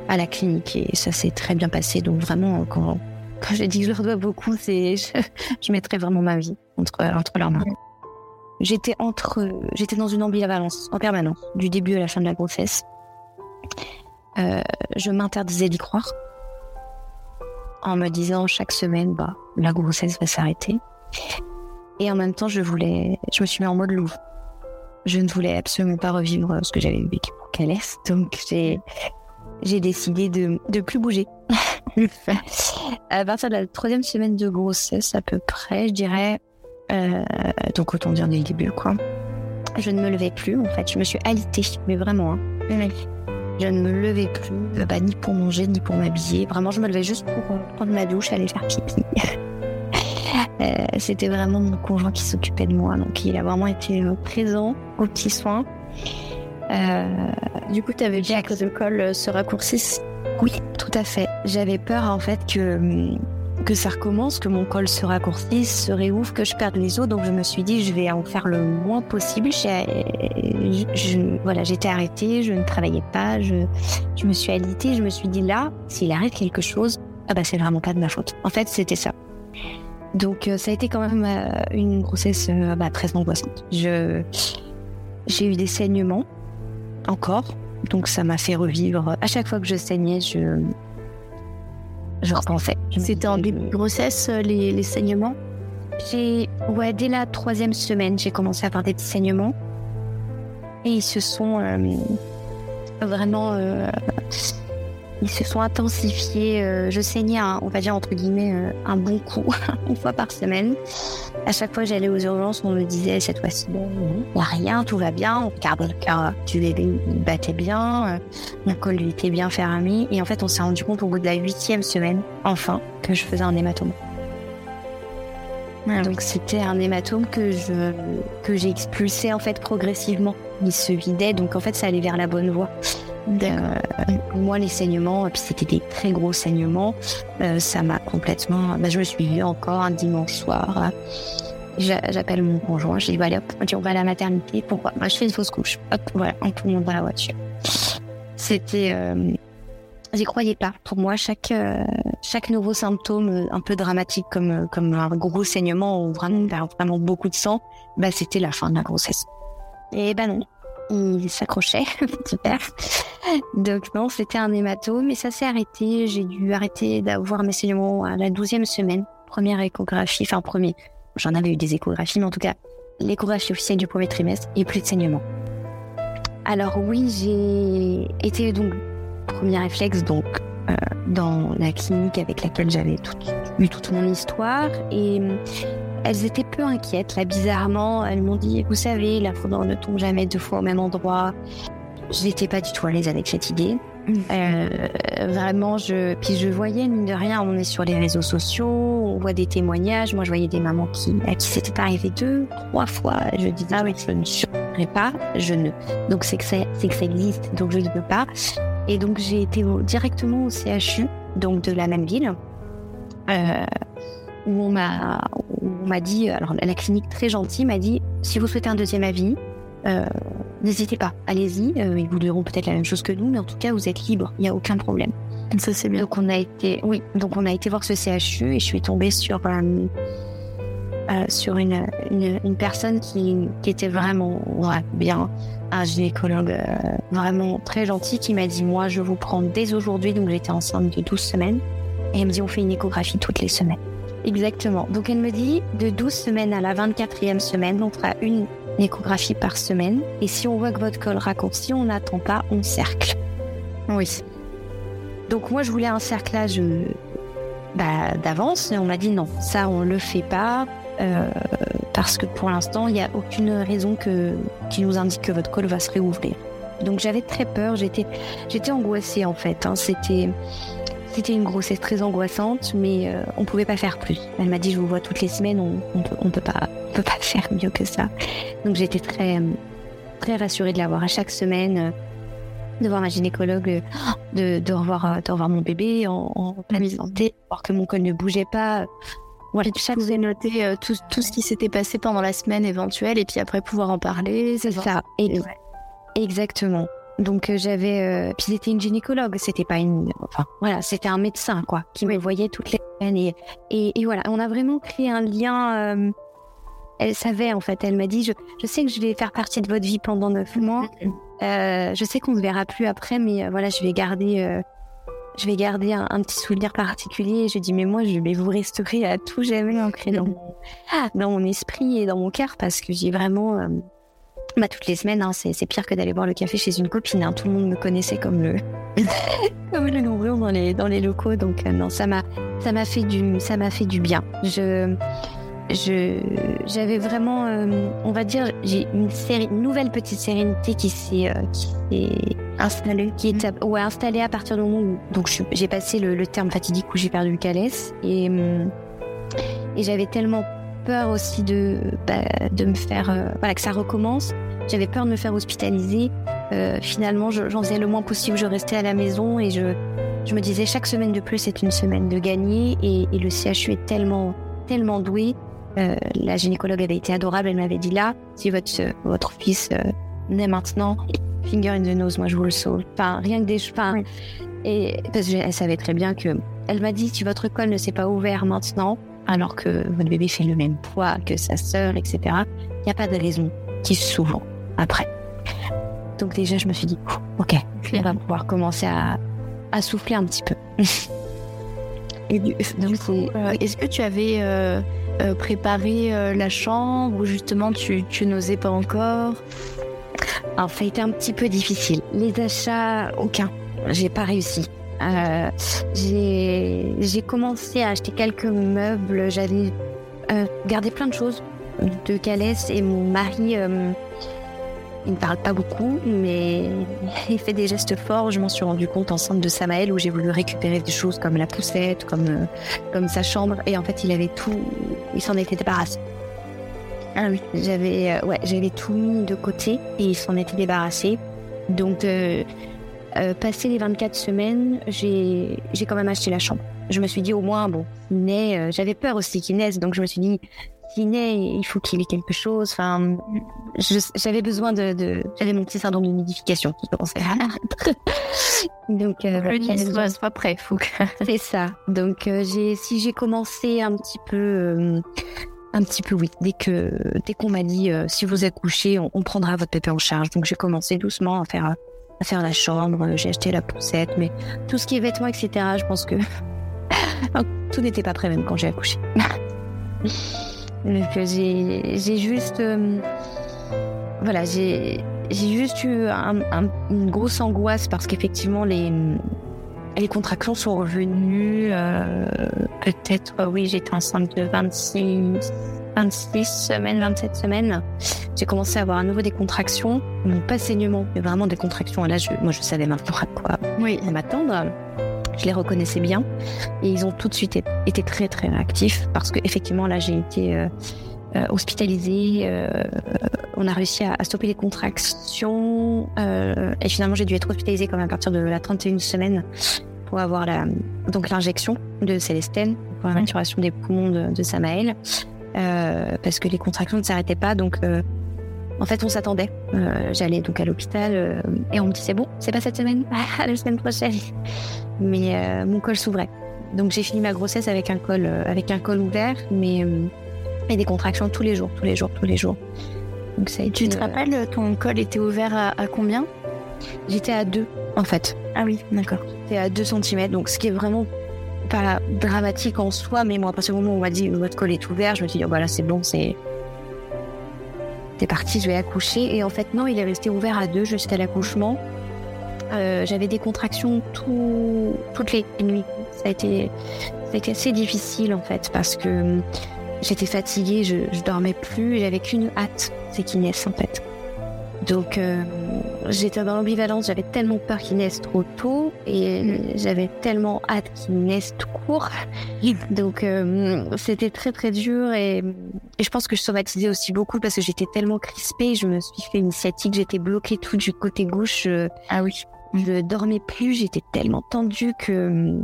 à la clinique et ça s'est très bien passé. Donc vraiment, quand, quand je dis que je leur dois beaucoup, c'est [LAUGHS] je, mettrais vraiment ma vie entre, entre leurs mains. J'étais entre, j'étais dans une ambivalence en permanence, du début à la fin de la grossesse. je m'interdisais d'y croire, en me disant chaque semaine, bah, la grossesse va s'arrêter. Et en même temps, je voulais, je me suis mis en mode loup. Je ne voulais absolument pas revivre ce que j'avais vécu pour Calès. [LAUGHS] Donc, j'ai, j'ai décidé de ne plus bouger. [LAUGHS] à partir de la troisième semaine de grossesse, à peu près, je dirais, euh, donc autant dire dès le début, quoi. Je ne me levais plus, en fait. Je me suis alitée, mais vraiment. Hein. Je ne me levais plus, bah, ni pour manger, ni pour m'habiller. Vraiment, je me levais juste pour prendre ma douche, aller faire pipi. [LAUGHS] Euh, c'était vraiment mon conjoint qui s'occupait de moi, donc il a vraiment été euh, présent aux petits soins. Euh, du coup, tu avais dit que le col se raccourcisse Oui, tout à fait. J'avais peur en fait que hum, que ça recommence, que mon col se raccourcisse, se réouvre, que je perde les os. Donc je me suis dit, je vais en faire le moins possible. Je, voilà, j'étais arrêtée, je ne travaillais pas, je, je me suis alitée. Je me suis dit là, s'il arrive quelque chose, ah bah c'est vraiment pas de ma faute. En fait, c'était ça. Donc euh, ça a été quand même euh, une grossesse euh, bah, très angoissante. Je, j'ai eu des saignements encore, donc ça m'a fait revivre. À chaque fois que je saignais, je, je repensais. C'était en début de grossesse les, les saignements? J'ai, ouais, dès la troisième semaine, j'ai commencé à avoir des petits saignements et ils se sont vraiment ils se sont intensifiés. Euh, je saignais, on va dire entre guillemets, euh, un bon coup, [LAUGHS] une fois par semaine. À chaque fois que j'allais aux urgences, on me disait cette fois-ci, il n'y a rien, tout va bien. On regarde le cœur du bébé, il battait bien, mon col lui était bien fermé. Et en fait, on s'est rendu compte au bout de la huitième semaine, enfin, que je faisais un hématome. Donc c'était un hématome que je que j'ai expulsé en fait progressivement. Il se vidait, donc en fait ça allait vers la bonne voie. Euh, moi, les saignements, puis c'était des très gros saignements, euh, ça m'a complètement. Bah, je me suis vue encore un dimanche soir. J'appelle mon conjoint, je dis voilà, hop, on va à la maternité. Pourquoi? Bah, Je fais une fausse couche. Hop, voilà, on tout dans la voiture. C'était. Euh, J'y croyais pas. Pour moi, chaque euh, chaque nouveau symptôme euh, un peu dramatique comme euh, comme un gros saignement ou vraiment vraiment beaucoup de sang, bah c'était la fin de la grossesse. Et ben non, il s'accrochait, [LAUGHS] super. Donc non, c'était un hématome et ça s'est arrêté. J'ai dû arrêter d'avoir mes saignements à la douzième semaine, première échographie, enfin premier. J'en avais eu des échographies, mais en tout cas l'échographie officielle du premier trimestre et plus de saignements. Alors oui, j'ai été donc premier réflexe donc euh, dans la clinique avec laquelle j'avais eu toute mon histoire et elles étaient peu inquiètes. Là, bizarrement, elles m'ont dit, vous savez, la foudre ne tombe jamais deux fois au même endroit. Je n'étais pas du tout à l'aise avec cette idée. Mm. Euh, vraiment, je puis je voyais mine de rien, on est sur les réseaux sociaux, on voit des témoignages. Moi, je voyais des mamans qui à qui c'était arrivé deux, trois fois. Je disais ah oui, je ne survivrai pas, je ne. Donc c'est que c'est que ça existe, donc je ne peux pas. Et donc j'ai été directement au CHU, donc de la même ville, euh, où on m'a on m'a dit, alors la clinique très gentille m'a dit, si vous souhaitez un deuxième avis, euh, n'hésitez pas, allez-y. Euh, ils vous diront peut-être la même chose que nous, mais en tout cas vous êtes libre, il n'y a aucun problème. Ça c'est bien. Donc on a été, oui, donc on a été voir ce CHU et je suis tombée sur euh, sur une, une, personne qui, qui, était vraiment bien, un gynécologue vraiment très gentil qui m'a dit Moi, je vous prends dès aujourd'hui, donc j'étais enceinte de 12 semaines, et elle me dit On fait une échographie toutes les semaines. Exactement. Donc elle me dit De 12 semaines à la 24e semaine, on fera une échographie par semaine, et si on voit que votre col raccourci, on n'attend pas, on cercle. Oui. Donc moi, je voulais un cerclage euh, bah, d'avance, et on m'a dit non, ça on le fait pas. Euh, parce que pour l'instant, il n'y a aucune raison que, qui nous indique que votre col va se réouvrir. Donc j'avais très peur, j'étais, j'étais angoissée en fait. Hein. C'était, c'était une grossesse très angoissante, mais euh, on pouvait pas faire plus. Elle m'a dit je vous vois toutes les semaines, on, on, peut, on peut pas, on peut pas [LAUGHS] faire mieux que ça. Donc j'étais très, très rassurée de la voir à chaque semaine, euh, de voir ma gynécologue, de, de revoir, de revoir mon bébé en, en pleine santé, voir que mon col ne bougeait pas. Voilà, chaque vous noter euh, tout, tout, ce qui s'était passé pendant la semaine éventuelle et puis après pouvoir en parler. C'est ça. Exactement. Donc euh, j'avais, euh, puis c'était une gynécologue, c'était pas une, enfin voilà, c'était un médecin quoi, qui me voyait toutes les semaines et, et, voilà, on a vraiment créé un lien. elle savait en fait, elle m'a dit, je, je, sais que je vais faire partie de votre vie pendant neuf mois. Mm-hmm. je sais qu'on ne verra plus après, mais voilà, je vais garder je vais garder un, petit souvenir particulier. je dis, mais moi, je vais vous restaurer à tout jamais ancré dans mon, dans mon esprit et dans mon cœur parce que j'ai vraiment. Euh, bah, toutes les semaines, hein, c'est pire que d'aller boire le café chez une copine. Hein. Tout le monde me connaissait comme le, [LAUGHS] comme le dans les, dans les locaux. Donc, euh, non, ça m'a fait, du, fait du bien. Je j'avais vraiment, euh, on va dire, j'ai une, une nouvelle petite sérénité qui s'est installée, qui est ouais, installée à partir du moment où donc j'ai passé le, terme fatidique où j'ai perdu le calès et hum, et j'avais tellement peur aussi de bah, de me faire euh, voilà que ça recommence. J'avais peur de me faire hospitaliser. Euh, finalement, j'en faisais le moins possible. Je restais à la maison et je je me disais chaque semaine de plus c'est une semaine de gagner et, et le CHU est tellement tellement doué euh, la gynécologue avait été adorable, elle m'avait dit là, si votre, votre fils naît maintenant, finger in the nose, moi je vous le sauve. Enfin, rien que des enfin, Et parce qu'elle savait très bien que. Elle m'a dit si votre col ne s'est pas ouvert maintenant, alors que votre bébé fait le même poids que sa sœur, etc., il n'y a pas de raison qu'il s'ouvre après. Donc déjà, je me suis dit, ok, on va pouvoir commencer à, à souffler un petit peu. [LAUGHS] Et donc, euh, est-ce que tu avais euh, préparer euh, la chambre ou justement tu, tu n'osais pas encore? Alors ça a été un petit peu difficile. Les achats, aucun. J'ai pas réussi. Euh, j'ai commencé à acheter quelques meubles. J'avais euh, gardé plein de choses de Calès et mon mari, euh, il ne parle pas beaucoup, mais [LAUGHS] il fait des gestes forts. Je m'en suis rendu compte enceinte de Samaël où j'ai voulu récupérer des choses comme la poussette, comme, comme sa chambre. Et en fait, il avait tout, il s'en était débarrassé. Ah oui, j'avais ouais, j'avais tout mis de côté et il s'en était débarrassé. Donc, euh, passé les 24 semaines, j'ai quand même acheté la chambre. Je me suis dit au moins, bon, naît, euh, j'avais peur aussi qu'il naisse, donc je me suis dit, s'il naît, il faut qu'il ait quelque chose. Enfin, j'avais besoin de, j'avais mon petit syndrome de nidification qui commençait à [LAUGHS] Donc, euh, le nid soit, prêt, faut que... [LAUGHS] C'est ça. Donc, euh, j'ai, si j'ai commencé un petit peu, un petit peu, oui. Dès que, dès qu'on m'a dit, si vous accouchez, on, on, prendra votre pépé en charge. Donc, j'ai commencé doucement à faire à faire la chambre, j'ai acheté la poussette, mais tout ce qui est vêtements, etc., je pense que [LAUGHS] tout n'était pas prêt même quand j'ai accouché. [LAUGHS] Donc j'ai juste... Euh, voilà, j'ai juste eu une grosse angoisse parce qu'effectivement les, les contractions sont revenues. Euh, peut-être, oui, j'étais enceinte de 26 26 semaines, 27 semaines, j'ai commencé à avoir à nouveau des contractions. Non pas saignement, mais vraiment des contractions. Et là, je, moi, je savais maintenant à quoi oui. m'attendre. Je les reconnaissais bien. Et ils ont tout de suite été très, très réactifs parce qu'effectivement, là, j'ai été euh, euh, hospitalisée. Euh, on a réussi à, stopper les contractions. et finalement, j'ai dû être hospitalisée comme à partir de la 31e semaine pour avoir la, donc l'injection de Célestène pour la maturation des poumons de, de Samaël. Euh, parce que les contractions ne s'arrêtaient pas. Donc, euh, en fait, on s'attendait. Euh, j'allais donc à l'hôpital et on me disait bon, c'est pas cette semaine, [LAUGHS] ah, la semaine prochaine. Mais mon col s'ouvrait. Donc j'ai fini ma grossesse avec un col, avec un col ouvert, mais des contractions tous les jours, tous les jours, tous les jours. Donc ça Tu te rappelles, ton col était ouvert à, à combien? J'étais à 2 en fait. Ah oui, d'accord. C'était à 2 cm, donc ce qui est vraiment pas dramatique en soi, mais moi, à partir du moment où on m'a dit votre col est ouvert, je me suis dit, oh, voilà, c'est bon, c'est. C'est parti, je vais accoucher. Et en fait, non, il est resté ouvert à deux jusqu'à l'accouchement. Euh, j'avais des contractions tout, toutes les nuits. Ça a, été, ça a été assez difficile en fait parce que j'étais fatiguée, je, je dormais plus, j'avais qu'une hâte, c'est qu'il naisse en fait. Donc euh, j'étais dans l'ambivalence, j'avais tellement peur qu'il naisse trop tôt et j'avais tellement hâte qu'il naisse tout court. [LAUGHS] Donc euh, c'était très très dur et, je pense que je somatisais aussi beaucoup parce que j'étais tellement crispée, je me suis fait une sciatique, j'étais bloquée tout du côté gauche. ah oui. Je dormais plus, j'étais tellement tendue que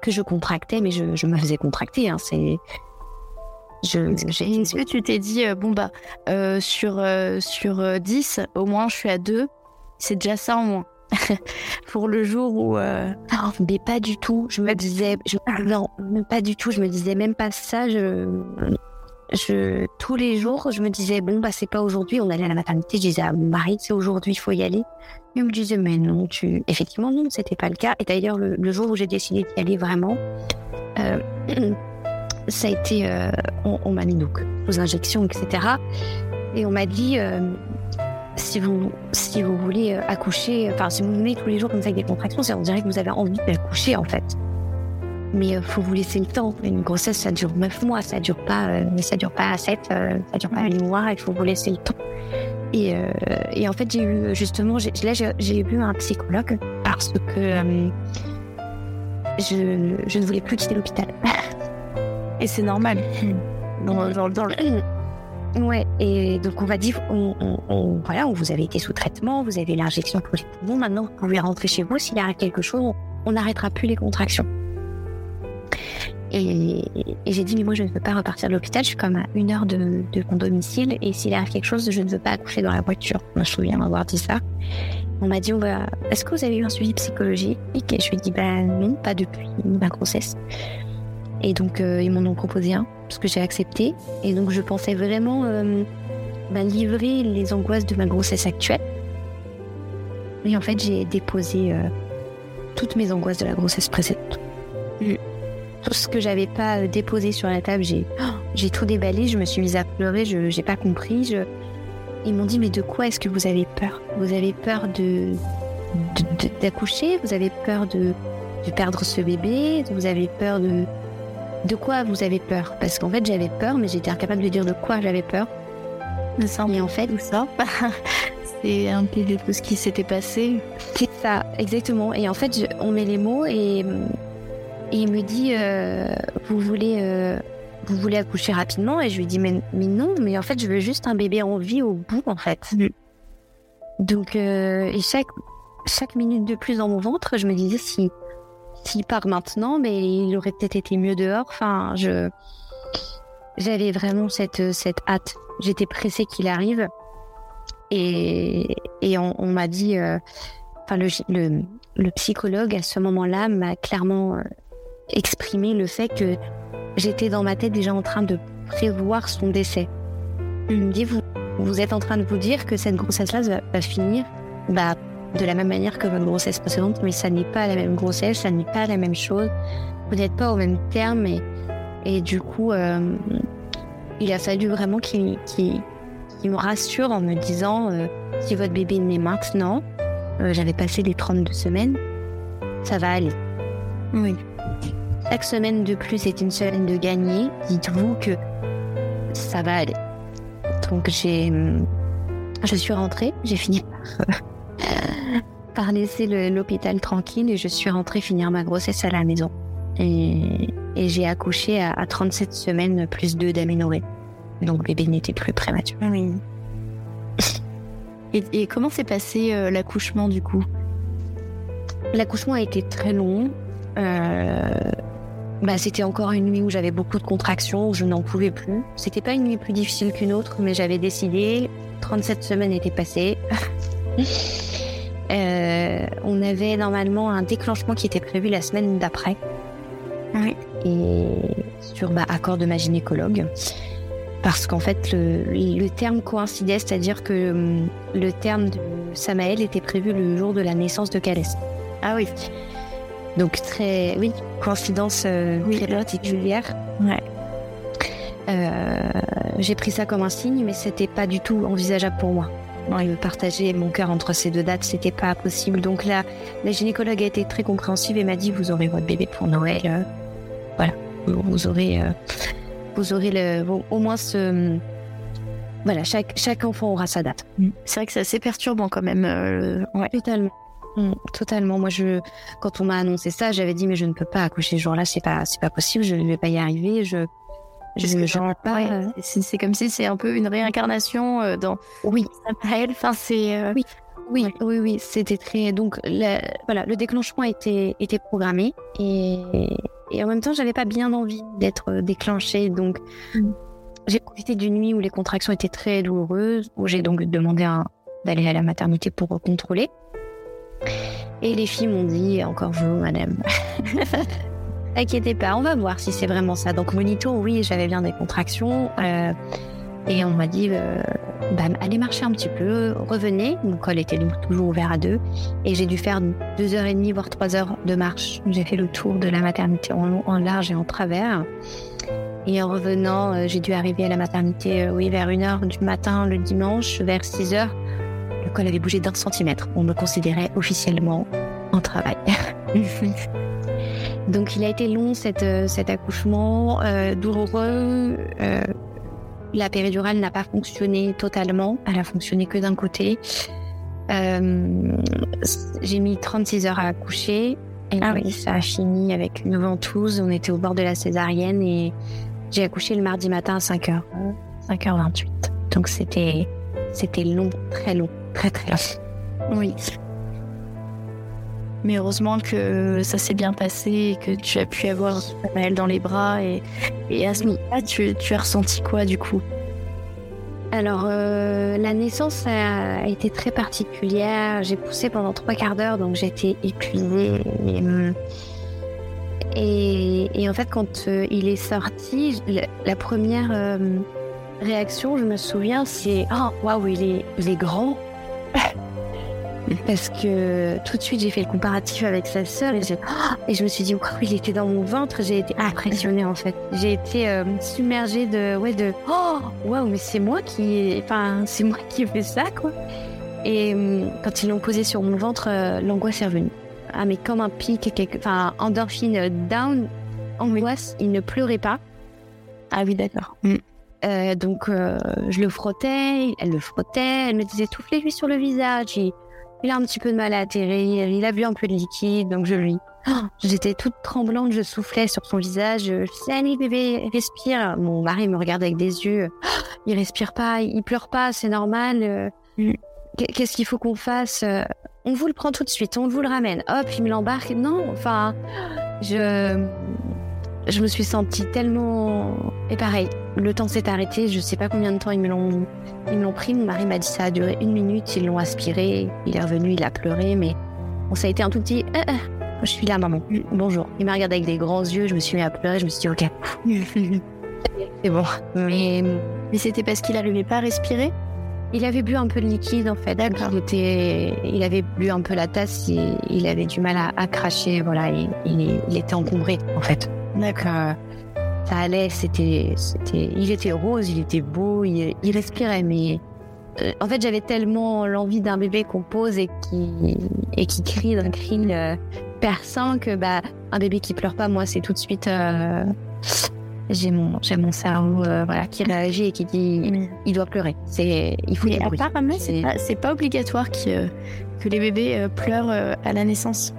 que je contractais, mais je, je me faisais contracter. Hein. C'est est-ce que tu t'es dit, euh, bon, bah, euh, sur, euh, sur 10, au moins je suis à 2, c'est déjà ça en moins [LAUGHS] Pour le jour où. Non, mais pas du tout. Je me disais. non, pas du tout. Je me disais même pas ça. Je, je, tous les jours, je me disais, bon, bah, c'est pas aujourd'hui. On allait à la maternité. Je disais à mon mari, c'est aujourd'hui, il faut y aller. Il me disait, mais non, tu. Effectivement, non, c'était pas le cas. Et d'ailleurs, le, le, jour où j'ai décidé d'y aller vraiment, ça a été, euh, on, m'a mis donc aux injections, etc. Et on m'a dit, euh, si vous, si vous voulez euh, accoucher, enfin, si vous venez tous les jours comme ça avec des contractions, on dirait que vous avez envie d'accoucher en fait. Mais il faut vous laisser le temps. Une grossesse, ça dure 9 mois, ça dure pas, ça dure pas 7, ça dure pas 8 mois, il faut vous laisser le temps. Et, en fait, j'ai eu justement, là, j'ai vu un psychologue parce que je ne voulais plus quitter l'hôpital. [LAUGHS] Et c'est normal. Dans, dans, dans le... Ouais, et donc on va dire, voilà, vous avez été sous traitement, vous avez l'injection pour les poumons, maintenant vous pouvez rentrer chez vous. S'il arrive quelque chose, on n'arrêtera plus les contractions. Et, j'ai dit, mais moi je ne veux pas repartir de l'hôpital, je suis comme à une heure de, de mon domicile, et s'il arrive quelque chose, je ne veux pas accoucher dans la voiture. Moi je me souviens m'avoir dit ça. On m'a dit, on va... est-ce que vous avez eu un suivi psychologique? Et je lui ai dit, ben non, pas depuis ma grossesse. Et donc, euh, ils m'en ont proposé un, parce que j'ai accepté. Et donc, je pensais vraiment euh, bah, livrer les angoisses de ma grossesse actuelle. Et en fait, j'ai déposé euh, toutes mes angoisses de la grossesse précédente. Tout ce que j'avais pas déposé sur la table, j'ai j'ai tout déballé. Je me suis mise à pleurer. Je j'ai pas compris. Je... Ils m'ont dit mais de quoi est-ce que vous avez peur? Vous avez peur de d'accoucher? Vous avez peur de de perdre ce bébé? Vous avez peur de de quoi vous avez peur? Parce qu'en fait, j'avais peur, mais j'étais incapable de dire de quoi j'avais peur. Et en fait, ça [LAUGHS] C'est un peu de tout ce qui s'était passé. C'est ça, exactement. Et en fait, on met les mots et, il me dit euh, Vous voulez. Euh, vous voulez accoucher rapidement? Et je lui dis mais, mais, non, mais en fait, je veux juste un bébé en vie au bout, en fait. Mm. Donc, euh, et chaque, chaque minute de plus dans mon ventre, je me disais si s'il part maintenant, mais il aurait peut-être été mieux dehors. Enfin, je j'avais vraiment cette cette hâte. J'étais pressée qu'il arrive. Et, et on, m'a dit, euh, le, le, le, psychologue à ce moment-là m'a clairement euh, exprimé le fait que j'étais dans ma tête déjà en train de prévoir son décès. Il me dit, vous, vous êtes en train de vous dire que cette grossesse-là va, va finir bah, de la même manière que votre grossesse précédente, mais ça n'est pas la même grossesse, ça n'est pas la même chose. Vous n'êtes pas au même terme et, et du coup, euh, il a fallu vraiment qu'il me rassure en me disant euh, si votre bébé naît maintenant, euh, j'avais passé les 32 semaines, ça va aller. Oui. Chaque semaine de plus est une semaine de gagner. Dites-vous que ça va aller. Donc j'ai, je suis rentrée, j'ai fini par par laisser l'hôpital tranquille et je suis rentrée finir ma grossesse à la maison. Et, j'ai accouché à, 37 semaines plus 2 d'aménorrhée. Donc bébé n'était plus prématuré. Oui. et, comment s'est passé euh, l'accouchement du coup? L'accouchement a été très long. Euh, bah, c'était encore une nuit où j'avais beaucoup de contractions, où je n'en pouvais plus. C'était pas une nuit plus difficile qu'une autre, mais j'avais décidé. 37 semaines étaient passées. [LAUGHS] Euh, on avait normalement un déclenchement qui était prévu la semaine d'après. Et sur bah, accord de ma gynécologue. Parce qu'en fait, le, terme coïncidait, c'est-à-dire que hum, le terme de Samaël était prévu le jour de la naissance de Calès. Ah oui. Donc très, oui, coïncidence euh, très particulière. Ouais. Euh, j'ai pris ça comme un signe, mais c'était pas du tout envisageable pour moi il partager mon cœur entre ces deux dates, c'était pas possible. Donc là, la gynécologue a été très compréhensive et m'a dit vous aurez votre bébé pour Noël. Euh, voilà, vous aurez, euh, vous aurez le, au moins ce, voilà, chaque chaque enfant aura sa date. Mm. C'est vrai que c'est assez perturbant quand même. Euh, ouais. Totalement. Mm, totalement. Moi, je, quand on m'a annoncé ça, j'avais dit mais je ne peux pas accoucher ce jour-là, c'est pas, c'est pas possible, je ne vais pas y arriver. Je, je ne pas. Euh, c'est comme si c'est un peu une réincarnation euh, dans. Oui. Enfin, c'est. Euh, oui. Oui, oui, oui, c'était très. Donc, voilà, le déclenchement était, était programmé et, et en même temps, j'avais pas bien envie d'être déclenchée. Donc, mm. j'ai profité d'une nuit où les contractions étaient très douloureuses, où j'ai donc demandé d'aller à la maternité pour contrôler. Et les filles m'ont dit encore vous, madame. [LAUGHS] Inquiétez pas, on va voir si c'est vraiment ça. Donc monito, oui, j'avais bien des contractions. Euh, et on m'a dit, euh, bah, allez marcher un petit peu, revenez. Mon col était donc toujours ouvert à deux. Et j'ai dû faire deux heures et demie, voire trois heures de marche. J'ai fait le tour de la maternité en large et en travers. Et en revenant, euh, j'ai dû arriver à la maternité, oui, vers une heure du matin le dimanche, vers 6 heures. Le col avait bougé d'un centimètre. On me considérait officiellement en travail. [LAUGHS] Donc il a été long euh, cet accouchement, euh, douloureux. Euh, la péridurale n'a pas fonctionné totalement, elle a fonctionné que d'un côté. J'ai mis 36 heures à accoucher et ah oui. ça a fini avec une ventouse. On était au bord de la césarienne et j'ai accouché le mardi matin à 5h, 5h28. Donc c'était c'était long, très long, très très long. Oui. Mais heureusement que ça s'est bien passé et que tu as pu avoir Maëlle dans les bras. Et, et à ce moment-là, tu, tu, as ressenti quoi du coup? Alors, euh, la naissance a été très particulière. J'ai poussé pendant trois quarts d'heure, donc j'étais épuisée. Et, et, en fait, quand euh, il est sorti, la, première euh, réaction, je me souviens, c'est Oh, waouh, il est, il est grand parce que tout de suite j'ai fait le comparatif avec sa sœur et, et je me suis dit wow, il était dans mon ventre j'ai été impressionnée en fait j'ai été euh, submergée de ouais de oh waouh mais c'est moi qui enfin c'est moi qui ai fait ça quoi et hum, quand ils l'ont posé sur mon ventre euh, l'angoisse est revenue ah mais comme un pic, quelque, enfin endorphine down, angoisse, il ne pleurait pas. Ah oui, d'accord. Mm. Euh, donc euh, je le frottais, elle le frottait, elle me disait soufflez-lui sur le visage. Il, a un petit peu de mal à atterrir, il a bu un peu de liquide, donc je lui. Oh, [GASPS] j'étais toute tremblante, je soufflais sur son visage. Je disais allez bébé, respire. Mon mari me regarde avec des yeux. Oh, [GASPS] il respire pas, il pleure pas, c'est normal. Mm. Qu'est-ce qu'il faut qu'on fasse On vous le prend tout de suite, on vous le ramène. Hop, il me l'embarque. Non, enfin, je je me suis sentie tellement. Et pareil, le temps s'est arrêté. Je sais pas combien de temps ils me l'ont, ils l'ont pris. Mon mari m'a dit ça a duré une minute. Ils l'ont aspiré. Il est revenu, il a pleuré, mais bon, ça a été un tout petit. Euh, euh, je suis là, maman. Bonjour. Il m'a regardé avec des grands yeux. Je me suis mis à pleurer. Je me suis dit, ok. [LAUGHS] C'est bon. Mais, mais c'était parce qu'il n'arrivait pas à respirer il avait bu un peu de liquide en fait. D'accord. Il, il avait bu un peu la tasse. Il avait du mal à, cracher. Voilà, il, il, était encombré en fait. D'accord. Ça allait, c'était, c'était, il était rose, il était beau, il, respirait, mais euh, en fait, j'avais tellement l'envie d'un bébé qu'on pose et qui, et qui crie d'un cri euh, perçant que, bah, un bébé qui pleure pas, moi, c'est tout de suite, euh, j'ai mon, j'ai mon cerveau, voilà, qui réagit et qui dit, il doit pleurer. C'est, il faut. Mais apparemment, c'est pas, c'est pas obligatoire que, que les bébés pleurent à la naissance.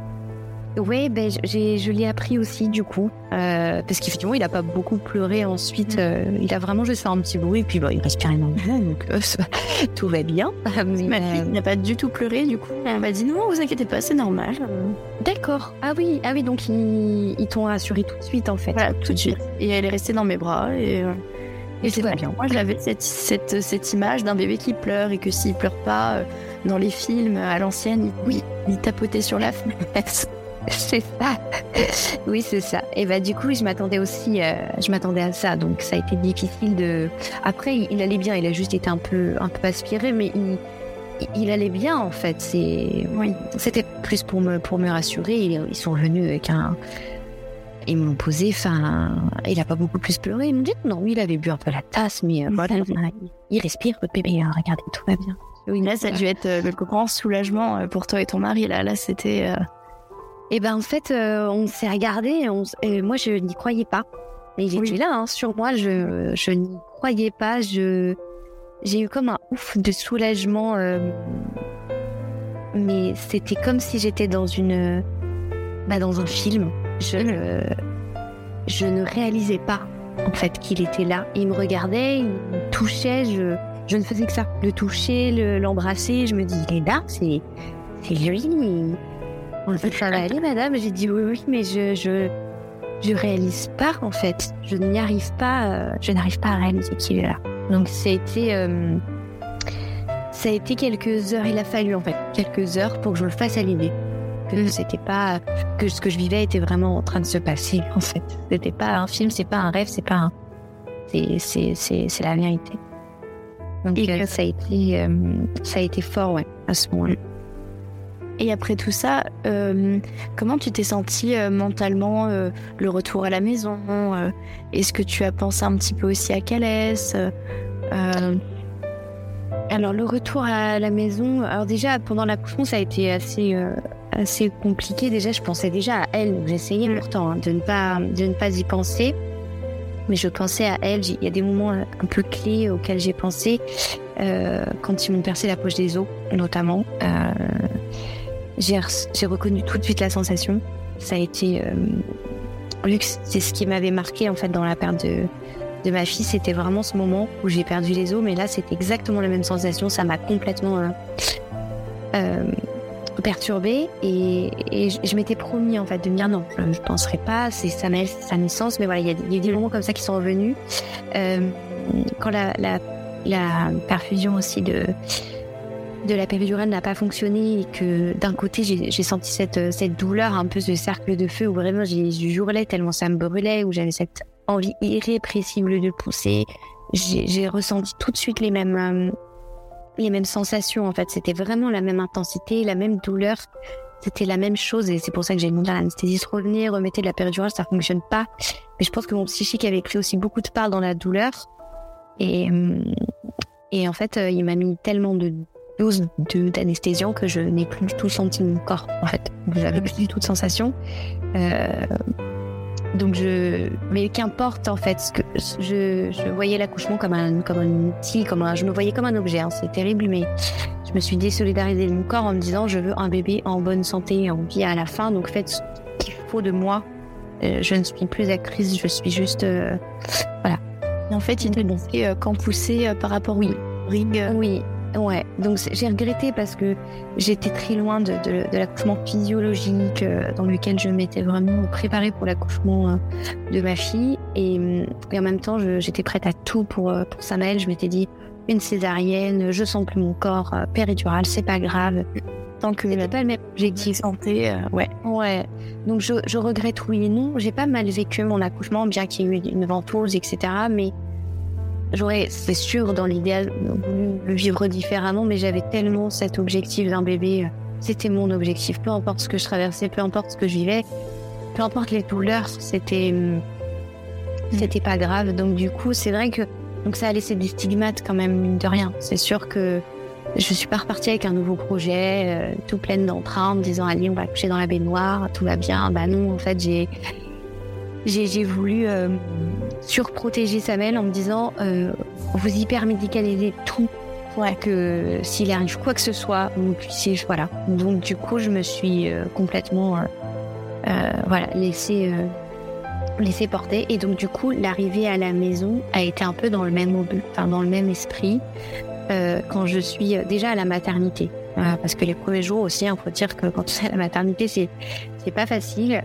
Oui, ben, je l'ai appris aussi du coup, euh, parce qu'effectivement, il n'a pas beaucoup pleuré ensuite. Euh, il a vraiment juste fait un petit bruit, et puis il respirait normalement, donc euh, [LAUGHS] tout va bien. [LAUGHS] il n'a pas du tout pleuré, du coup. Elle m'a dit non, vous inquiétez pas, c'est normal. D'accord. Ah oui, ah oui, donc ils, il t'ont rassuré tout de suite en fait. Voilà, tout de suite. Et elle est restée dans mes bras et. Et, c'est bien. Moi, j'avais cette, cette, cette, image d'un bébé qui pleure et que s'il pleure pas, dans les films à l'ancienne, oui, il tapotait sur la [LAUGHS] fenêtre. [LAUGHS] c'est ça. oui, c'est ça. Et bah du coup, je m'attendais aussi, euh, je m'attendais à ça. Donc ça a été difficile de. Après, il, allait bien. Il a juste été un peu, un peu aspiré, mais il, il allait bien en fait. C'est, oui. C'était plus pour me, pour me rassurer. Ils, sont venus avec un. Ils m'ont posé, enfin, il a pas beaucoup plus pleuré. Ils m'ont dit non, il avait bu un peu la tasse, mais euh, voilà, [LAUGHS] il respire, votre bébé. Hein, regardez, tout va bien. Oui, là, ça a dû être euh, le grand soulagement pour toi et ton mari. Là, là, c'était. Et ben en fait, euh, on s'est regardé et, moi je n'y croyais pas. Mais il était là hein, sur moi, je, je n'y croyais pas. Je j'ai eu comme un ouf de soulagement, euh, mais c'était comme si j'étais dans une bah, dans un film. Je je ne réalisais pas en fait qu'il était là. Il me regardait, il me touchait, je je ne faisais que ça, le toucher, l'embrasser. je me dis il est là, c'est c'est lui. Fait ça va aller, madame. J'ai dit oui, oui, mais je, je, je réalise pas en fait. Je n'y arrive pas. Euh, je n'arrive pas à réaliser qu'il est là. Donc ça a été, euh, ça a été quelques heures. Il a fallu en fait quelques heures pour que je le fasse à l'idée. Que mm. c'était pas que ce que je vivais était vraiment en train de se passer en fait. C'était pas un film, c'est pas un rêve, c'est pas un. C'est c'est c'est c'est la vérité. Donc euh, ça a été ça a été fort ouais à ce moment-là. Et après tout ça, euh, comment tu t'es senti euh, mentalement euh, le retour à la maison Est-ce que tu as pensé un petit peu aussi à Calès Alors le retour à la maison, alors déjà pendant l'accouchement ça a été assez assez compliqué. Déjà je pensais déjà à elle, j'essayais mm. pourtant hein, de ne pas de ne pas y penser, mais je pensais à elle. Il y a des moments un peu clés auxquels j'ai pensé quand ils m'ont percé la poche des os notamment j'ai reconnu tout de suite la sensation. Ça a été, euh, c'est ce qui m'avait marqué en fait dans la perte de, ma fille, c'était vraiment ce moment où j'ai perdu les os, mais là c'est exactement la même sensation. Ça m'a complètement euh, euh perturbée et, je, m'étais promis en fait de me dire non, je, ne penserai pas, c'est sa, sa naissance, mais voilà, il y, a, des moments comme ça qui sont revenus. Quand la perfusion aussi de de la péridurale n'a pas fonctionné et que d'un côté j'ai senti cette, cette douleur, un peu ce cercle de feu où vraiment hurlé tellement ça me brûlait, où j'avais cette envie irrépressible de pousser. J'ai ressenti tout de suite les mêmes, euh, les mêmes sensations en fait. C'était vraiment la même intensité, la même douleur. C'était la même chose et c'est pour ça que j'ai demandé à l'anesthésiste revenir, remettez de la péridurale, ça fonctionne pas. Mais je pense que mon psychique avait pris aussi beaucoup de part dans la douleur. Et, euh, et en fait, euh, il m'a mis tellement de dose d'anesthésiant que je n'ai plus du tout senti mon corps, en fait. j'avais plus du tout de sensation. Euh, donc je, mais qu'importe en fait, que je, je voyais l'accouchement comme un, comme un outil, comme un, je me voyais comme un objet. Hein, c'est terrible, mais je me suis désolidarisée de mon corps en me disant je veux un bébé en bonne santé, en vie à la fin. Donc faites ce qu'il faut de moi. Euh, je ne suis plus actrice, je suis juste, euh, voilà. En fait, il demandait euh, quand pousser par rapport oui. au ring. Oui, Ouais, donc j'ai regretté parce que j'étais très loin de, de, de l'accouchement physiologique euh, dans lequel je m'étais vraiment préparée pour l'accouchement euh, de ma fille. Et, euh, et en même temps, j'étais prête à tout pour, pour Samuel. Je m'étais dit, une césarienne, je sens plus mon corps, péridurale, c'est pas grave. Tant que c'est pas le même objectif santé, ouais. Ouais. Donc je, je regrette oui et non. J'ai pas mal vécu mon accouchement, bien qu'il y ait eu une ventouse, etc. Mais J'aurais, c'est sûr, dans l'idéal, voulu le vivre différemment, mais j'avais tellement cet objectif d'un bébé. C'était mon objectif. Peu importe ce que je traversais, peu importe ce que je vivais, peu importe les douleurs, c'était, mm. c'était pas grave. Donc du coup, c'est vrai que donc ça a laissé des stigmates quand même, mine de rien. C'est sûr que je suis pas repartie avec un nouveau projet, euh, tout pleine d'entrain, en me disant allez, on va coucher dans la baignoire, tout va bien. Bah non, en fait, j'ai j'ai voulu euh, surprotéger Samuel en me disant euh, vous hyper médicalisez tout pour que s'il arrive quoi que ce soit, vous puissiez. Voilà. Donc, du coup, je me suis euh, complètement euh, voilà, laissée, laissée porter. Et donc, du coup, l'arrivée à la maison a été un peu dans le même, enfin, dans le même esprit quand je suis déjà à la maternité. parce que les premiers jours aussi, il faut dire que quand tu es à la maternité, c'est, c'est pas facile.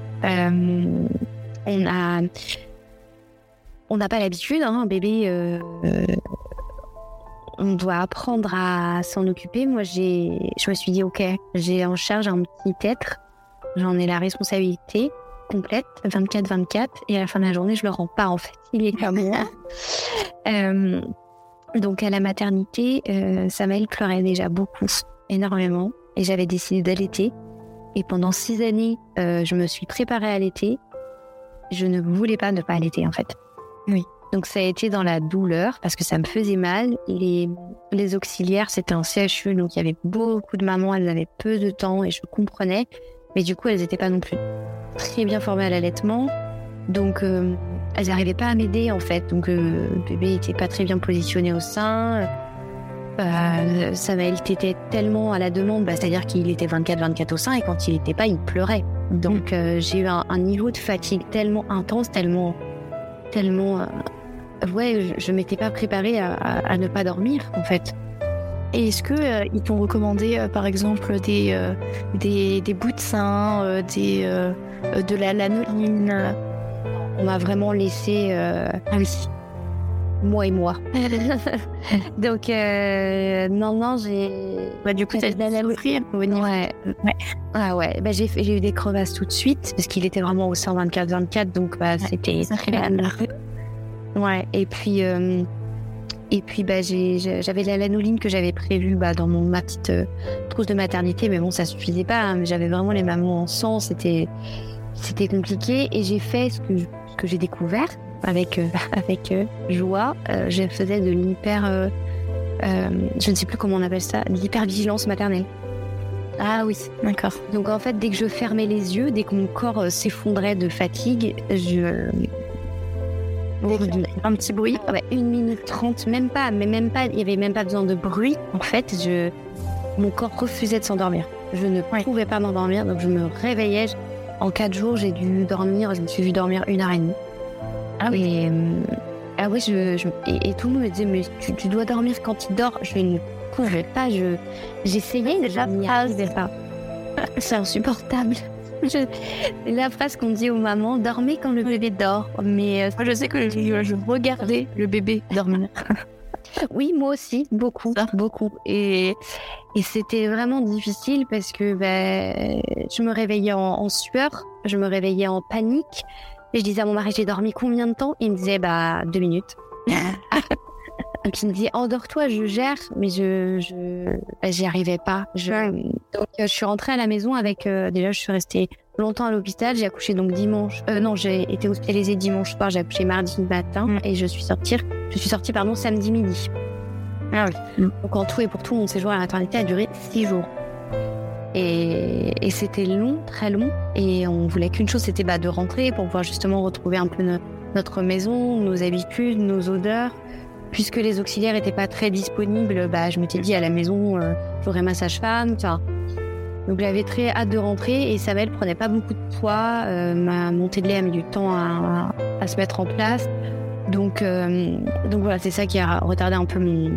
On a on n'a pas l'habitude, hein, un bébé, euh, euh, on doit apprendre à s'en occuper. Moi, j'ai, je me suis dit, ok, j'ai en charge un petit être, j'en ai la responsabilité complète, 24-24, et à la fin de la journée, je le rends pas en fait. [LAUGHS] Il est comme moi. euh, donc à la maternité, euh, Samuel pleurait déjà beaucoup, énormément, et j'avais décidé d'allaiter. Et pendant six années, je me suis préparée à allaiter. Je ne voulais pas ne pas allaiter en fait. Oui. Donc ça a été dans la douleur parce que ça me faisait mal. Les, les auxiliaires, c'était un CHU, donc il y avait beaucoup de mamans, elles avaient peu de temps et je comprenais. Mais du coup, elles n'étaient pas non plus très bien formées à l'allaitement. Donc euh, elles n'arrivaient pas à m'aider en fait. Donc euh, le bébé était pas très bien positionné au sein. Euh, Samuel était tellement à la demande, bah, c'est-à-dire qu'il était 24-24 au sein et quand il n'était pas, il pleurait. Donc euh, j'ai eu un, un niveau de fatigue tellement intense, tellement tellement. Euh, ouais, je, m'étais pas préparée à, ne pas dormir, en fait. Et est-ce que euh, ils t'ont recommandé, par exemple, des, des, des, bouts de sein, des, de la lanoline On m'a vraiment laissé. Ah oui. Moi et moi. [LAUGHS] Donc, non, non, j'ai. Bah, du coup, t'as de la Ouais. ouais. Ah ouais. Bah, j'ai eu des crevasses tout de suite parce qu'il était vraiment au 124-24. Donc, bah, c'était très Ouais. Et puis, euh, et puis bah, j'avais la lanoline que j'avais prévue bah, dans mon, ma petite euh, trousse de maternité. Mais bon, ça suffisait pas. Hein. J'avais vraiment les mamans en sang. C'était c'était compliqué. Et j'ai fait ce que, ce que j'ai découvert avec, euh, [LAUGHS] avec joie. je faisais de l'hyper euh, je ne sais plus comment on appelle ça, l'hypervigilance maternelle. Ah oui, d'accord. Donc en fait, dès que je fermais les yeux, dès que mon corps euh, s'effondrait de fatigue, je un petit bruit. Ouais, une minute trente, même pas, mais même pas, il y avait même pas besoin de bruit. En fait, je, mon corps refusait de s'endormir. Je ne pouvais pas m'endormir, donc je me réveillais. En quatre jours, j'ai dû dormir, je me suis vue dormir une heure et demie. Ah oui. Euh, ah oui, je, et, tout le monde me disait, mais tu, dois dormir quand il dort. Je ne pouvais pas, je, j'essayais, déjà pas. [LAUGHS] C'est insupportable. [LAUGHS] C'est la phrase qu'on dit aux mamans, dormez quand le bébé dort. Mais euh, je sais que je, regardais le bébé dormir. [LAUGHS] oui, moi aussi, beaucoup, beaucoup. Et, et c'était vraiment difficile parce que ben, je me réveillais en, en sueur, je me réveillais en panique. Et je disais à mon mari, j'ai dormi combien de temps? Il me disait, bah, deux minutes. [LAUGHS] Et puis il me dit, endors-toi, je gère, mais je, je, j'y arrivais pas. Je, donc, euh, je suis rentrée à la maison avec, euh, déjà, je suis restée longtemps à l'hôpital. J'ai accouché donc dimanche, euh, non, j'ai été hospitalisée dimanche soir, j'ai accouché mardi matin mm. et je suis sortie, je suis sortie, pardon, samedi midi. Ah oui. Donc en tout et pour tout, mon séjour à la maternité a duré six jours. Et, et c'était long, très long. Et on voulait qu'une chose, c'était bah, de rentrer pour pouvoir justement retrouver un peu notre maison, nos habitudes, nos odeurs. Puisque les auxiliaires n'étaient pas très disponibles, bah, je m'étais dit à la maison, euh, j'aurais ma sage-femme. Donc j'avais très hâte de rentrer et Samuel prenait pas beaucoup de poids. Euh, ma montée de lait a mis du temps à, à, se mettre en place. Donc, euh, donc voilà, c'est ça qui a retardé un peu mon,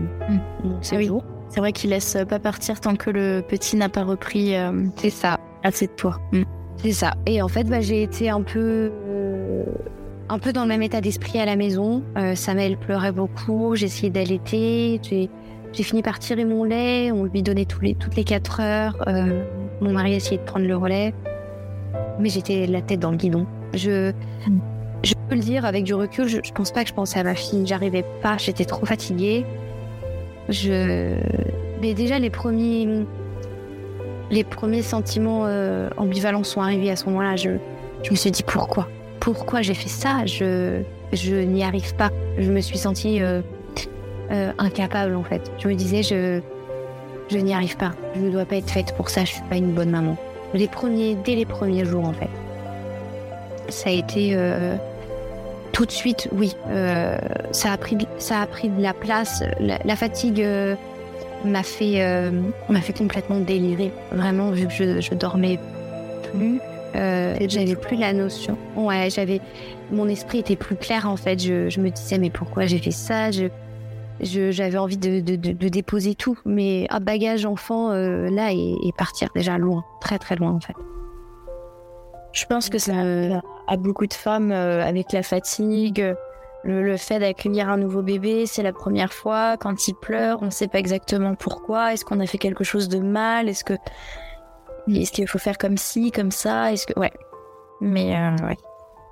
mon séjour. C'est vrai qu'il laisse pas partir tant que le petit n'a pas repris. Euh, c'est ça. Assez de poids. Mm. C'est ça. Et en fait, bah, j'ai été un peu, euh, un peu dans le même état d'esprit à la maison. Euh, Samuel pleurait beaucoup. J'ai essayé d'allaiter. J'ai, fini par tirer mon lait. On lui donnait tous les, toutes les 4 heures. Euh, mon mari a essayé de prendre le relais. Mais j'étais la tête dans le guidon. Je, mm. je peux le dire avec du recul. Je, je pense pas que je pensais à ma fille. J'arrivais pas. J'étais trop fatiguée. Je... Mais déjà, les premiers, les premiers sentiments euh, ambivalents sont arrivés à ce moment-là. Je... je me suis dit pourquoi? Pourquoi j'ai fait ça? Je, je n'y arrive pas. Je me suis sentie euh, euh, incapable en fait. Je me disais, je, je n'y arrive pas. Je ne dois pas être faite pour ça. Je suis pas une bonne maman. Les premiers, dès les premiers jours en fait. Ça a été tout de suite, oui, euh, ça a pris, ça a pris de la place. La, fatigue euh, m'a fait, euh, m'a fait complètement délirer. Vraiment, vu que je, je dormais plus, j'avais plus la notion. Ouais, j'avais, mon esprit était plus clair en fait. Je, je me disais mais pourquoi j'ai fait ça? Je, j'avais envie de, de, de, déposer tout, mais un bagage enfant là et, et partir déjà loin, très très loin en fait. Je pense que ça a beaucoup de femmes euh, avec la fatigue, le, fait d'accueillir un nouveau bébé, c'est la première fois. Quand il pleure, on ne sait pas exactement pourquoi. Est-ce qu'on a fait quelque chose de mal? Est-ce que est-ce qu'il faut faire comme ci, comme ça? Est-ce que ouais. Mais euh, ouais.